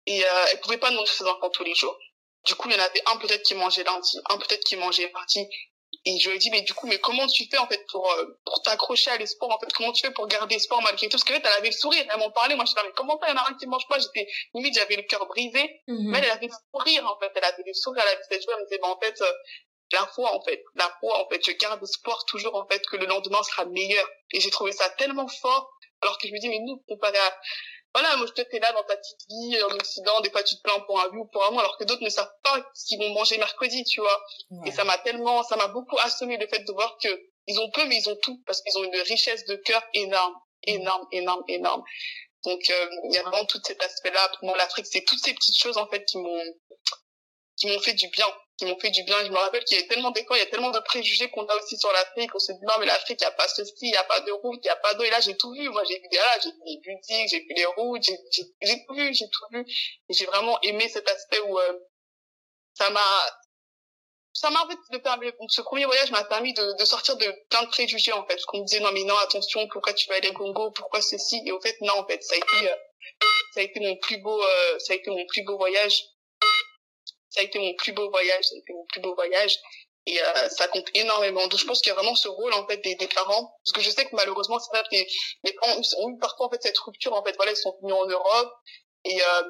et euh, elle pouvait pas nourrir ses enfants tous les jours du coup, il y en avait un peut-être qui mangeait lundi, un peut-être qui mangeait mardi. Et je lui ai dit, mais du coup, mais comment tu fais, en fait, pour, euh, pour t'accrocher à l'espoir, en fait, comment tu fais pour garder espoir malgré tout? Parce qu'en fait, elle avait le sourire, elle m'en parlait, moi, je disais, mais comment ça, il y en a un qui mange pas? J'étais, limite, j'avais le cœur brisé. Mhm. Mais elle, avait le sourire, en fait, elle avait le sourire, elle avait cette joie, elle me disait, bah, en fait, euh, la foi, en fait, la foi, en fait, je garde espoir toujours, en fait, que le lendemain sera meilleur. Et j'ai trouvé ça tellement fort, alors que je me dis, mais nous, comparé à, voilà, moi, je t'es là dans ta petite vie, en Occident, des fois, tu te plains pour un but ou pour un mois, alors que d'autres ne savent pas ce qu'ils vont manger mercredi, tu vois. Et ça m'a tellement, ça m'a beaucoup assommé le fait de voir que ils ont peu, mais ils ont tout, parce qu'ils ont une richesse de cœur énorme, énorme, énorme, énorme. Donc, euh, il y a vraiment tout cet aspect-là. Pour moi, l'Afrique, c'est toutes ces petites choses, en fait, qui m'ont, qui m'ont fait du bien qui m'ont fait du bien. Je me rappelle qu'il y a tellement d'écoles, il y a tellement de préjugés qu'on a aussi sur l'Afrique. On se dit non mais l'Afrique, il n'y a pas ceci, il n'y a pas de route, il n'y a pas d'eau. Et là j'ai tout vu. Moi j'ai vu des là, j'ai vu les boutiques, j'ai vu les routes, j'ai tout vu, j'ai tout vu. Et j'ai vraiment aimé cet aspect où euh, ça m'a ça m'a en fait ce premier voyage m'a permis de, de sortir de plein de préjugés en fait parce qu'on me disait non mais non attention pourquoi tu vas aller au Congo? Pourquoi ceci? Et au fait non en fait ça a été euh, ça a été mon plus beau euh, ça a été mon plus beau voyage ça a été mon plus beau voyage, ça a été mon plus beau voyage. Et euh, ça compte énormément. Donc je pense qu'il y a vraiment ce rôle en fait des, des parents, parce que je sais que malheureusement c'est vrai que les, les parents ont eu parfois en fait cette rupture. En fait, voilà, ils sont venus en Europe et euh,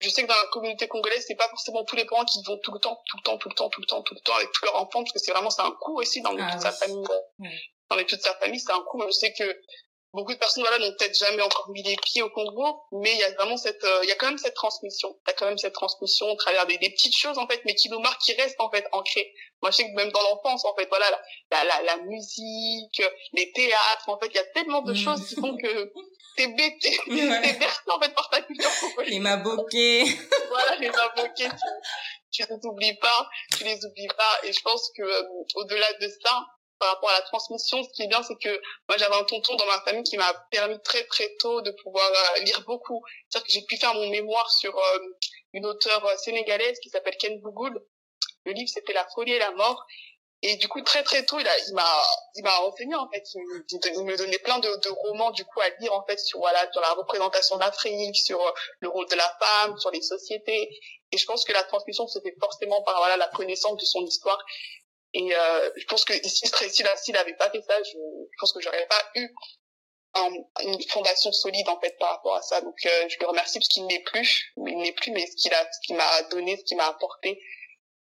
je sais que dans la communauté congolaise, c'est pas forcément tous les parents qui vont tout le temps, tout le temps, tout le temps, tout le temps, tout le temps avec tous leurs enfants, parce que c'est vraiment c'est un coût aussi dans ah toute sa famille. Dans toute sa famille, c'est un coût. Je sais que beaucoup de personnes voilà n'ont peut-être jamais encore mis les pieds au Congo mais il y a vraiment cette euh, il y a quand même cette transmission. Il y a quand même cette transmission au travers des, des, petites choses en fait mais qui nous marquent qui restent en fait ancrées moi je sais que même dans l'enfance en fait voilà la, la, la, musique les théâtres en fait il y a tellement de mm. choses qui font que t'es bêté t'es bercé en fait par ta culture congolaise les maboqués voilà les maboqués tu, tu les oublies pas tu les oublies pas. Et je pense que euh, au-delà de ça par rapport à la transmission, ce qui est bien, c'est que moi j'avais un tonton dans ma famille qui m'a permis très très tôt de pouvoir euh, lire beaucoup. C'est-à-dire que j'ai pu faire mon mémoire sur euh, une auteure euh, sénégalaise qui s'appelle Ken Bougoul. Le livre c'était La folie et la mort. Et du coup très très tôt il, m'a il m'a enseigné en fait. Il, me donnait plein de, de, romans du coup à lire en fait sur voilà sur la représentation d'Afrique, sur le rôle de la femme, sur les sociétés. Et je pense que la transmission se fait forcément par voilà la connaissance de son histoire et euh, je pense que ici, là, s'il n'avait pas fait ça, je, je pense que j'aurais pas eu un, une fondation solide en fait par rapport à ça. Donc euh, je le remercie parce qu'il n'est plus, il n'est plus, mais ce qu'il a, ce qu'il m'a donné, ce qu'il m'a apporté,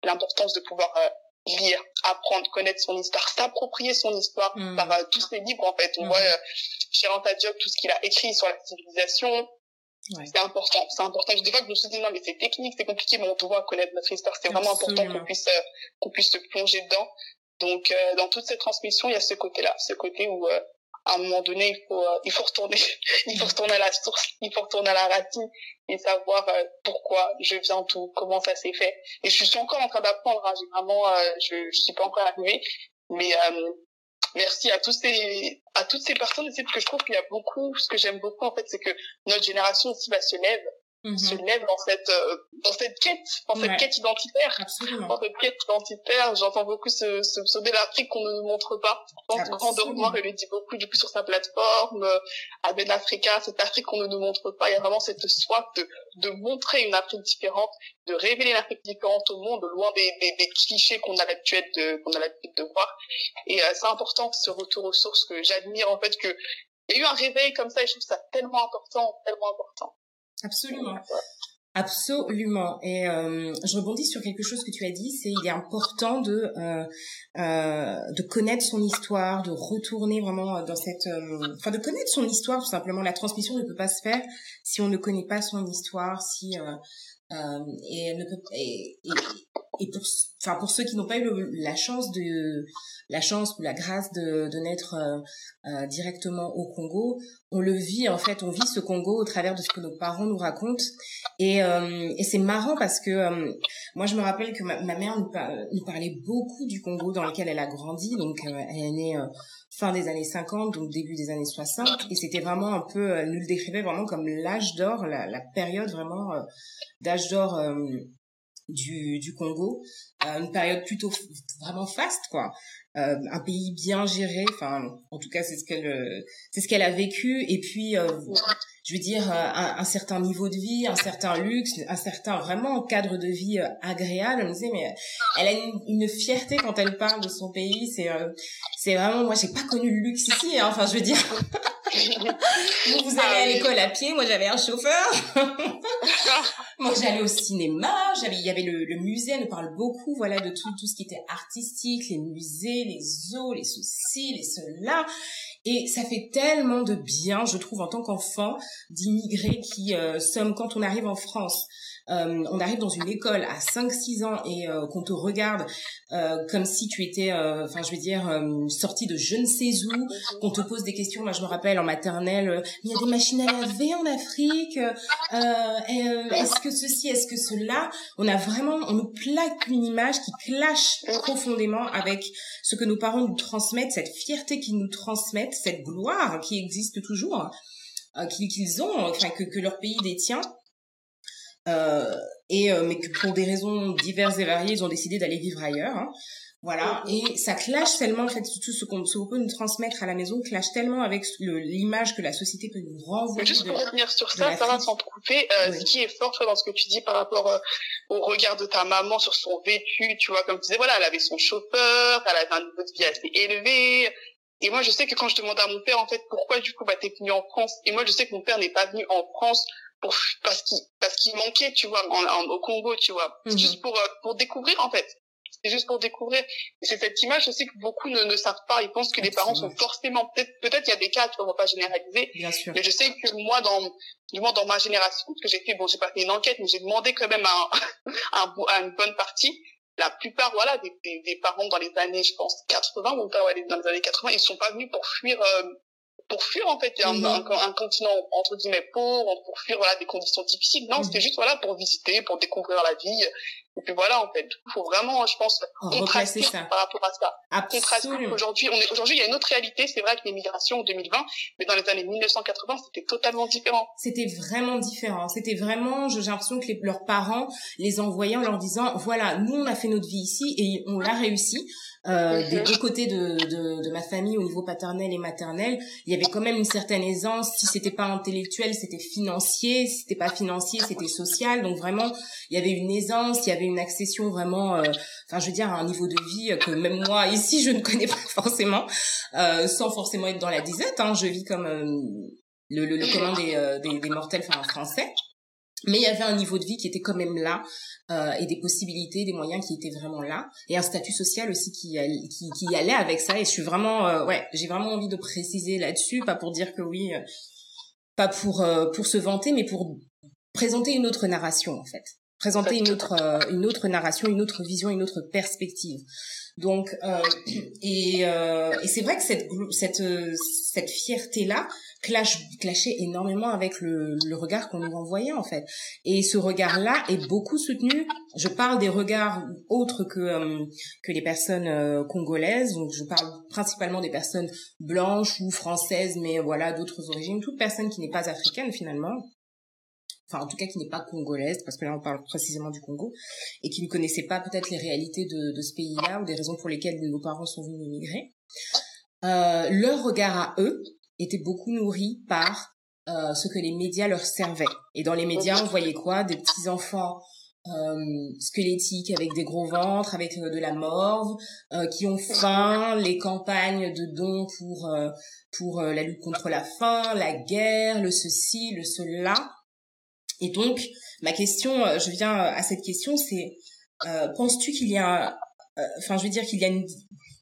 l'importance de pouvoir euh, lire, apprendre, connaître son histoire, s'approprier son histoire mm. par euh, tous ses livres en fait. On mm. voit euh, chez Diop tout ce qu'il a écrit sur la civilisation, Ouais. C'est important, c'est important. Des fois, je me suis dit, non, mais c'est technique, c'est compliqué, mais on doit connaître notre histoire. C'est vraiment important qu'on puisse, euh, qu'on puisse se plonger dedans. Donc, euh, dans toute cette transmission, il y a ce côté-là, ce côté où, euh, à un moment donné, il faut, il faut retourner, il faut retourner à la source, il faut retourner à la racine et savoir pourquoi je viens d'où, comment ça s'est fait. Et je suis encore en train d'apprendre. Hein. J'ai vraiment, je, je suis pas encore arrivée, mais merci à tous ces à toutes ces personnes aussi parce que je trouve qu'il y a beaucoup ce que j'aime beaucoup en fait c'est que notre génération aussi va se lève Mhm. se lève dans cette euh, dans cette quête dans cette quête identitaire. Absolument. dans cette quête identitaire j'entends beaucoup ce ce pseudo l'Afrique qu'on ne nous montre pas. Je pense que Grand Dormoir il le dit beaucoup du coup sur sa plateforme euh, à Ben Africa cette Afrique qu'on ne nous montre pas. Il y a vraiment cette soif de de montrer une Afrique différente de révéler une Afrique différente au monde loin des des, des clichés qu'on a l'habitude de qu'on a l'habitude de voir. Et euh, c'est important ce retour aux sources que j'admire en fait que il y a eu un réveil comme ça et je trouve ça tellement important tellement important Absolument. Absolument. Et euh, je rebondis sur quelque chose que tu as dit, c'est il est important de euh, euh, de connaître son histoire, de retourner vraiment dans cette, enfin de connaître son histoire tout simplement. La transmission ne peut pas se faire si on ne connaît pas son histoire, si et ne peut et, et pour enfin pour ceux qui n'ont pas eu la chance de la chance ou la grâce de, de naître euh, euh, directement au Congo, on le vit en fait, on vit ce Congo au travers de ce que nos parents nous racontent. Et, euh, et c'est marrant parce que euh, moi je me rappelle que ma, mère nous, parlait beaucoup du Congo dans lequel elle a grandi. Donc elle est née fin des années 50, donc début des années 60. Et c'était vraiment un peu, elle nous le décrivait vraiment comme l'âge d'or, la, la, période vraiment d'âge d'or du, du Congo, euh, une période plutôt vraiment faste quoi, euh, un pays bien géré, enfin en tout cas c'est ce qu'elle euh, c'est ce qu'elle a vécu et puis euh, je veux dire un, un, certain niveau de vie, un certain luxe, un certain vraiment cadre de vie agréable. Elle me disait mais elle a une, une, fierté quand elle parle de son pays, c'est c'est vraiment moi j'ai pas connu le luxe ici, hein, enfin je veux dire. vous, vous allez à l'école à pied, moi j'avais un chauffeur. moi j'allais au cinéma, j'avais, il y avait le, le, musée, elle nous parle beaucoup, voilà, de tout, tout ce qui était artistique, les musées, les zoos, les ceci, les cela. Et ça fait tellement de bien, je trouve, en tant qu'enfant, d'immigrés qui euh, sommes, quand on arrive en France, euh, on arrive dans une école à 5-6 ans et euh, qu'on te regarde euh, comme si tu étais, euh, enfin je veux dire, sorti de je ne sais où, qu'on te pose des questions. Moi je me rappelle en maternelle, il y a des machines à laver en Afrique. est-ce que ceci, est-ce que cela? On a vraiment, on nous plaque une image qui clash profondément avec ce que nos parents nous transmettent, cette fierté qu'ils nous transmettent, cette gloire qui existe toujours, qu'ils ont, enfin que, que leur pays détient. Euh, et euh, mais que pour des raisons diverses et variées, ils ont décidé d'aller vivre ailleurs. Hein. Voilà, et ça clash tellement, en fait, tout ce qu'on peut nous transmettre à la maison clash tellement avec l'image que la société peut nous renvoyer. Juste pour revenir sur ça, Sarah, sans te couper, euh, ce qui est fort, toi, dans ce que tu dis par rapport euh, au regard de ta maman sur son vécu, tu vois, comme tu disais, voilà, elle avait son chauffeur, elle avait un niveau de vie assez élevé, et moi, je sais que quand je demande à mon père, en fait, pourquoi du coup, bah, t'es venu en France? Et moi, je sais que mon père n'est pas venu en France pour parce qu'il parce qu'il manquait tu vois en, au Congo tu vois. Mhm. juste pour euh, pour découvrir en fait. C'est juste pour découvrir. C'est cette image aussi que beaucoup ne, ne savent pas. Ils pensent que les parents sont forcément peut-être peut-être il y a des cas tu vois on va pas généraliser. Bien sûr. mais je sais que moi dans du moins dans ma génération ce que j'ai fait bon j'ai pas fait une enquête mais j'ai demandé quand même à, un, à une bonne partie. La plupart voilà des, des, des, parents dans les années je pense 80 mon père ouais, dans les années 80 ils sont pas venus pour fuir euh, pour fuir en fait un, mm-hmm. un, un, continent entre guillemets pauvre pour fuir voilà des conditions difficiles non mm-hmm. c'était juste voilà pour visiter pour découvrir la vie et puis voilà, en fait, il faut vraiment, je pense, contraster par rapport à ça. Absolument. Aujourd'hui, on est, aujourd'hui, il y a une autre réalité. C'est vrai que l'immigration en 2020, mais dans les années 1980, c'était totalement différent. C'était vraiment différent. C'était vraiment, j'ai l'impression que les, leurs parents les envoyaient en leur disant, voilà, nous, on a fait notre vie ici et on l'a réussi. Euh, des deux côtés de, de, de, ma famille au niveau paternel et maternel, il y avait quand même une certaine aisance. Si c'était pas intellectuel, c'était financier. Si c'était pas financier, c'était social. Donc vraiment, il y avait une aisance, il y avait une accession vraiment, euh, enfin je veux dire à un niveau de vie que même moi ici je ne connais pas forcément, euh, sans forcément être dans la disette. Hein, je vis comme euh, le, le, le commun des, euh, des, des mortels, enfin français. Mais il y avait un niveau de vie qui était quand même là euh, et des possibilités, des moyens qui étaient vraiment là et un statut social aussi qui qui, qui allait avec ça. Et je suis vraiment euh, ouais, j'ai vraiment envie de préciser là-dessus, pas pour dire que oui, pas pour pour se vanter, mais pour présenter une autre narration en fait présenter une autre euh, une autre narration, une autre vision, une autre perspective. Donc euh, et, euh, et c'est vrai que cette cette cette fierté là clash clashait énormément avec le, le regard qu'on nous renvoyait en fait. Et ce regard là est beaucoup soutenu. Je parle des regards autres que que les personnes congolaises. Donc je parle principalement des personnes blanches ou françaises, mais voilà d'autres origines. Toute personne qui n'est pas africaine finalement enfin en tout cas qui n'est pas congolaise, parce que là on parle précisément du Congo, et qui ne connaissait pas peut-être les réalités de, de ce pays-là ou des raisons pour lesquelles nos parents sont venus immigrer, euh, leur regard à eux était beaucoup nourri par euh, ce que les médias leur servaient. Et dans les médias, on voyait quoi? Des petits enfants euh, squelettiques avec des gros ventres, avec euh, de la morve, euh, qui ont faim, les campagnes de dons pour euh, pour la lutte contre la faim, la guerre, le ceci, le cela Et donc, ma question, je viens à cette question, c'est penses-tu qu'il y a, enfin, je veux dire qu'il y a une,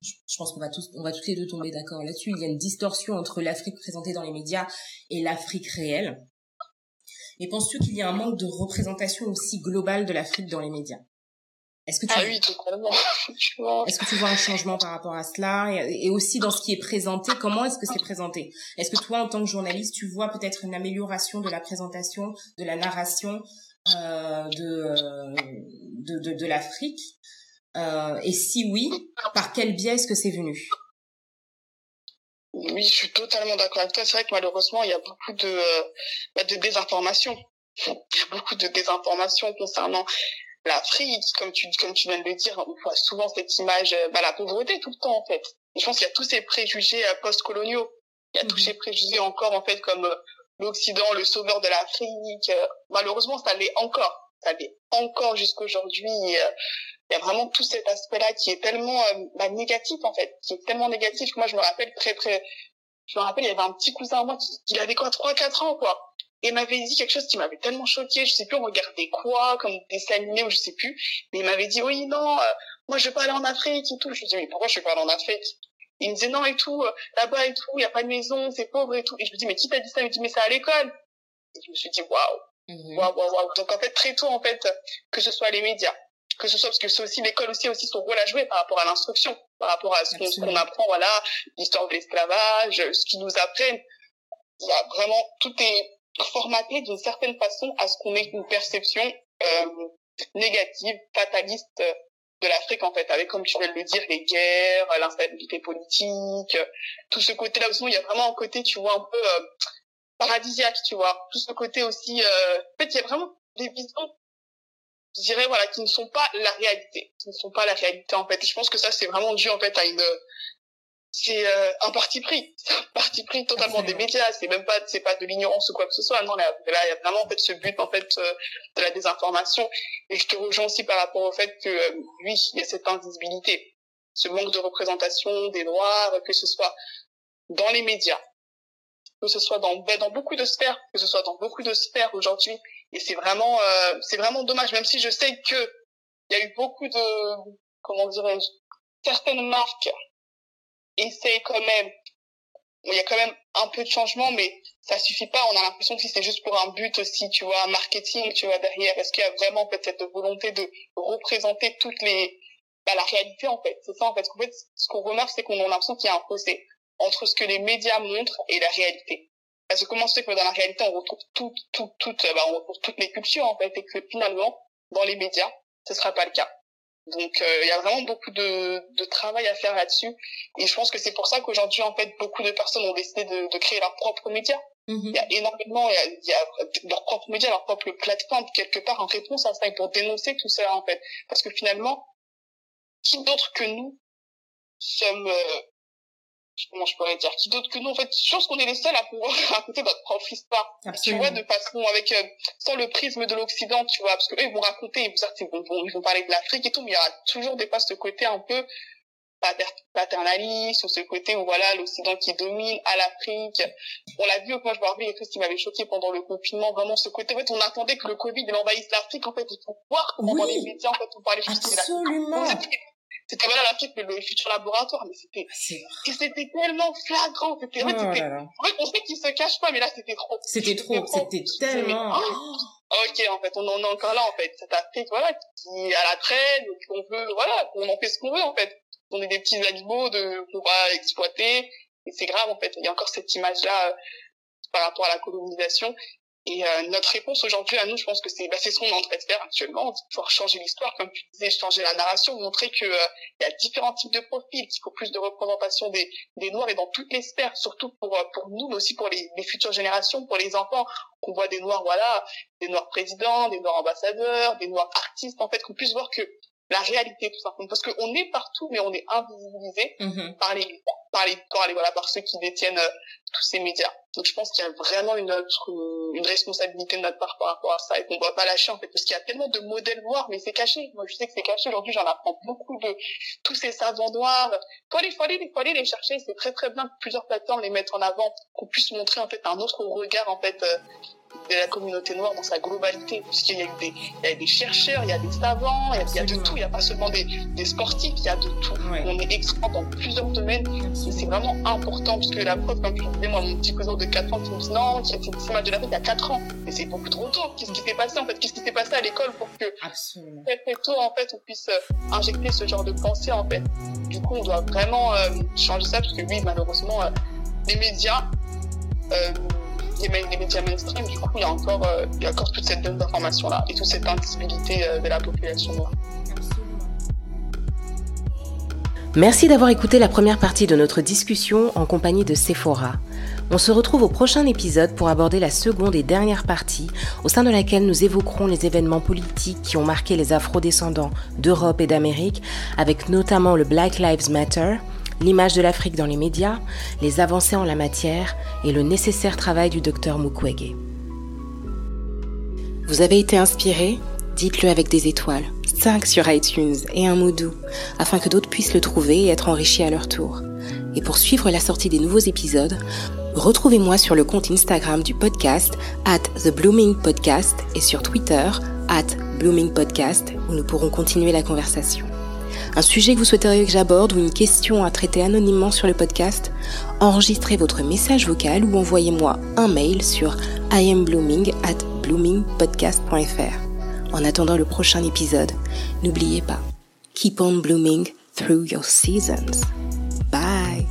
je pense qu'on va tous, on va tous les deux tomber d'accord là-dessus. Il y a une distorsion entre l'Afrique présentée dans les médias et l'Afrique réelle. Et penses-tu qu'il y a un manque de représentation aussi globale de l'Afrique dans les médias? Est-ce que tu ah oui, totalement. est-ce que tu vois un changement par rapport à cela? Et, aussi dans ce qui est présenté Comment est-ce que c'est présenté? Est-ce que toi, en tant que journaliste, tu vois peut-être une amélioration de la présentation, de la narration euh, de, euh, de, de, de l'Afrique? Euh, Et si oui, par quel biais est-ce que c'est venu? Oui, je suis totalement d'accord avec toi. C'est vrai que malheureusement, il y a beaucoup de, euh, bah, de désinformation. Il y a beaucoup de désinformation concernant l'Afrique, comme tu, comme tu viens de le dire. On voit souvent cette image, euh, bah, la pauvreté tout le temps, en fait. je pense qu'il y a tous ces préjugés post-coloniaux. Il y a tous mhm. ces préjugés encore, en fait, comme l'Occident, le sauveur de l'Afrique. Malheureusement, ça l'est encore. Ça l'est encore jusqu'aujourd'hui il y a vraiment tout cet aspect-là qui est tellement euh, bah, négatif en fait, qui est tellement négatif que moi je me rappelle très très, je me rappelle il y avait un petit cousin à moi qui, il avait quoi trois quatre ans quoi, et il m'avait dit quelque chose qui m'avait tellement choqué, je sais plus on regardait quoi comme des animés ou je sais plus, mais il m'avait dit oui non, euh, moi je vais pas aller en Afrique et tout, je lui dis mais pourquoi je vais pas aller en Afrique? Il me disait non et tout, euh, là-bas et tout, il y a pas de maison, c'est pauvre et tout. Et je me dis mais qui t'a dit ça? Il me dit mais c'est à l'école. Et je me suis dit waouh, mhm. waouh, waouh, waouh. Donc en fait très tôt en fait que ce soit les médias, que ce soit parce que c'est aussi l'école aussi aussi son rôle à jouer par rapport à l'instruction, par rapport à ce qu'on apprend, voilà, l'histoire de l'esclavage, ce qu'ils nous apprennent. Il y a vraiment tout est formaté d'une certaine façon à ce qu'on ait une perception euh, négative, fataliste de l'Afrique en fait, avec comme tu viens de le dire, les guerres, l'instabilité politique, tout ce côté-là aussi. Il y a vraiment un côté, tu vois, un peu euh, paradisiaque, tu vois, tout ce côté aussi. Euh, en fait, il y a vraiment des visions je dirais voilà qui ne sont pas la réalité. Qui ne sont pas la réalité en fait. Et je pense que ça c'est vraiment dû en fait à une c'est euh, un parti pris. C'est un parti pris totalement des médias. C'est même pas c'est pas de l'ignorance ou quoi que ce soit. Non là il y a vraiment en fait ce but en fait euh, de la désinformation. Et je te rejoins aussi par rapport au fait que euh, oui il y a cette invisibilité ce manque de représentation des droits que ce soit dans les médias que ce soit dans ben, dans beaucoup de sphères que ce soit dans beaucoup de sphères aujourd'hui et c'est vraiment, euh, c'est vraiment dommage, même si je sais que il y a eu beaucoup de, comment dirais-je, certaines marques essaient quand même. Il y a quand même un peu de changement, mais ça suffit pas. On a l'impression que c'est juste pour un but aussi, tu vois, marketing, tu vois, derrière. Est-ce qu'il y a vraiment, en fait, cette volonté de représenter toutes les, bah, la réalité, en fait? C'est ça, en fait. En fait, ce qu'on remarque, c'est qu'on a l'impression qu'il y a un fossé entre ce que les médias montrent et la réalité. Parce que comment c'est que dans la réalité, on retrouve tout, tout, tout, euh, bah, on retrouve toutes les cultures, en fait, et que finalement, dans les médias, ce sera pas le cas. Donc, euh, il y a vraiment beaucoup de, de travail à faire là-dessus. Et je pense que c'est pour ça qu'aujourd'hui, en fait, beaucoup de personnes ont décidé de, de créer leurs propres médias. Mm-hmm. Il y a énormément, il y a, il y a leurs propres médias, leur propre plateforme, quelque part, en réponse à ça, et pour dénoncer tout ça, en fait. Parce que finalement, qui d'autre que nous sommes euh, comment je pourrais dire, qui d'autre que nous, en fait, je pense qu'on est les seuls à pouvoir raconter notre propre histoire. Tu vois, de façon avec, euh, sans le prisme de l'Occident, tu vois, parce que eux, ils vont raconter, ils vont, ils vont parler de l'Afrique et tout, mais il y aura toujours des fois ce côté un peu paternaliste, ou ce côté où voilà, l'Occident qui domine à l'Afrique. On l'a vu, moi je me rappelle, il y a qui m'avait choqué pendant le confinement, vraiment ce côté, en fait, on attendait que le Covid, il envahisse l'Afrique, en fait, il faut voir comment dans les médias, en fait, on parlait juste de l'Afrique c'était voilà l'Afrique mais le futur laboratoire mais c'était c'était tellement flagrant c'était oh c'était en fait on sait qu'il se cache pas mais là c'était trop. C'était trop c'était tellement. oh, ok en fait on en est encore là en fait. Cette Afrique voilà qui à la traîne qu'on veut voilà qu'on en fait ce qu'on veut en fait. On est des petits animaux de qu'on va exploiter et c'est grave en fait. Il y a encore cette image là euh, par rapport à la colonisation et euh, notre réponse aujourd'hui à nous, je pense que c'est bah, ce qu'on est en train de faire actuellement, pouvoir changer l'histoire, comme tu disais, changer la narration, montrer que euh, il y a différents types de profils, qu'il faut plus de représentation des, des noirs et dans toutes les sphères, surtout pour euh, pour nous, mais aussi pour les, les futures générations, pour les enfants, qu'on voit des noirs, voilà, des noirs présidents, des noirs ambassadeurs, des noirs artistes, en fait, qu'on puisse voir que la réalité tout simplement. Parce qu'on est partout mais on est invisibilisé mm-hmm. par les par les par les voilà par ceux qui détiennent euh, tous ces médias. Donc je pense qu'il y a vraiment une autre une responsabilité de notre part par rapport à ça et qu'on doit pas lâcher en fait. Parce qu'il y a tellement de modèles noirs mais c'est caché. Moi je sais que c'est caché. Aujourd'hui j'en apprends beaucoup de tous ces savants noirs. Faut aller faut aller faut aller les chercher. C'est très très bien plusieurs plateformes les mettre en avant qu'on puisse montrer en fait un autre regard en fait euh, la communauté noire dans sa globalité, puisqu'il y a des, il y a des chercheurs, il y a des savants, il y a, de tout, il n'y a pas seulement des, des, sportifs, il y a de tout. On est expert dans plusieurs domaines, et c'est vraiment important, puisque la preuve, comme je disais, moi, mon petit cousin de 4 ans qui me dit non, qui a fait une match de l'Afrique il y a 4 ans, mais c'est beaucoup trop tôt. Qu'est-ce qui s'est passé en fait? Qu'est-ce qui s'est passé à l'école pour que Absolument. très très tôt en fait on puisse euh, injecter ce genre de pensée en fait? Du coup, on doit vraiment euh, changer ça, parce que oui, malheureusement, euh, les médias euh, les, médias mainstream, du coup, il y a encore, euh, il y a encore toute cette donne d'information-là et toute cette invisibilité euh, de la population noire. Merci d'avoir écouté la première partie de notre discussion en compagnie de Sephora. On se retrouve au prochain épisode pour aborder la seconde et dernière partie, au sein de laquelle nous évoquerons les événements politiques qui ont marqué les afro-descendants d'Europe et d'Amérique, avec notamment le Black Lives Matter, l'image de l'Afrique dans les médias, les avancées en la matière et le nécessaire travail du docteur Mukwege. Vous avez été inspiré? Dites-le avec des étoiles, 5 sur iTunes et un mot doux, afin que d'autres puissent le trouver et être enrichis à leur tour. Et pour suivre la sortie des nouveaux épisodes, retrouvez-moi sur le compte Instagram du podcast at The Blooming Podcast et sur Twitter at Blooming Podcast où nous pourrons continuer la conversation un sujet que vous souhaiteriez que j'aborde ou une question à traiter anonymement sur le podcast, enregistrez votre message vocal ou envoyez-moi un mail sur iamblooming at bloomingpodcast.fr. En attendant le prochain épisode, n'oubliez pas, keep on blooming through your seasons. Bye!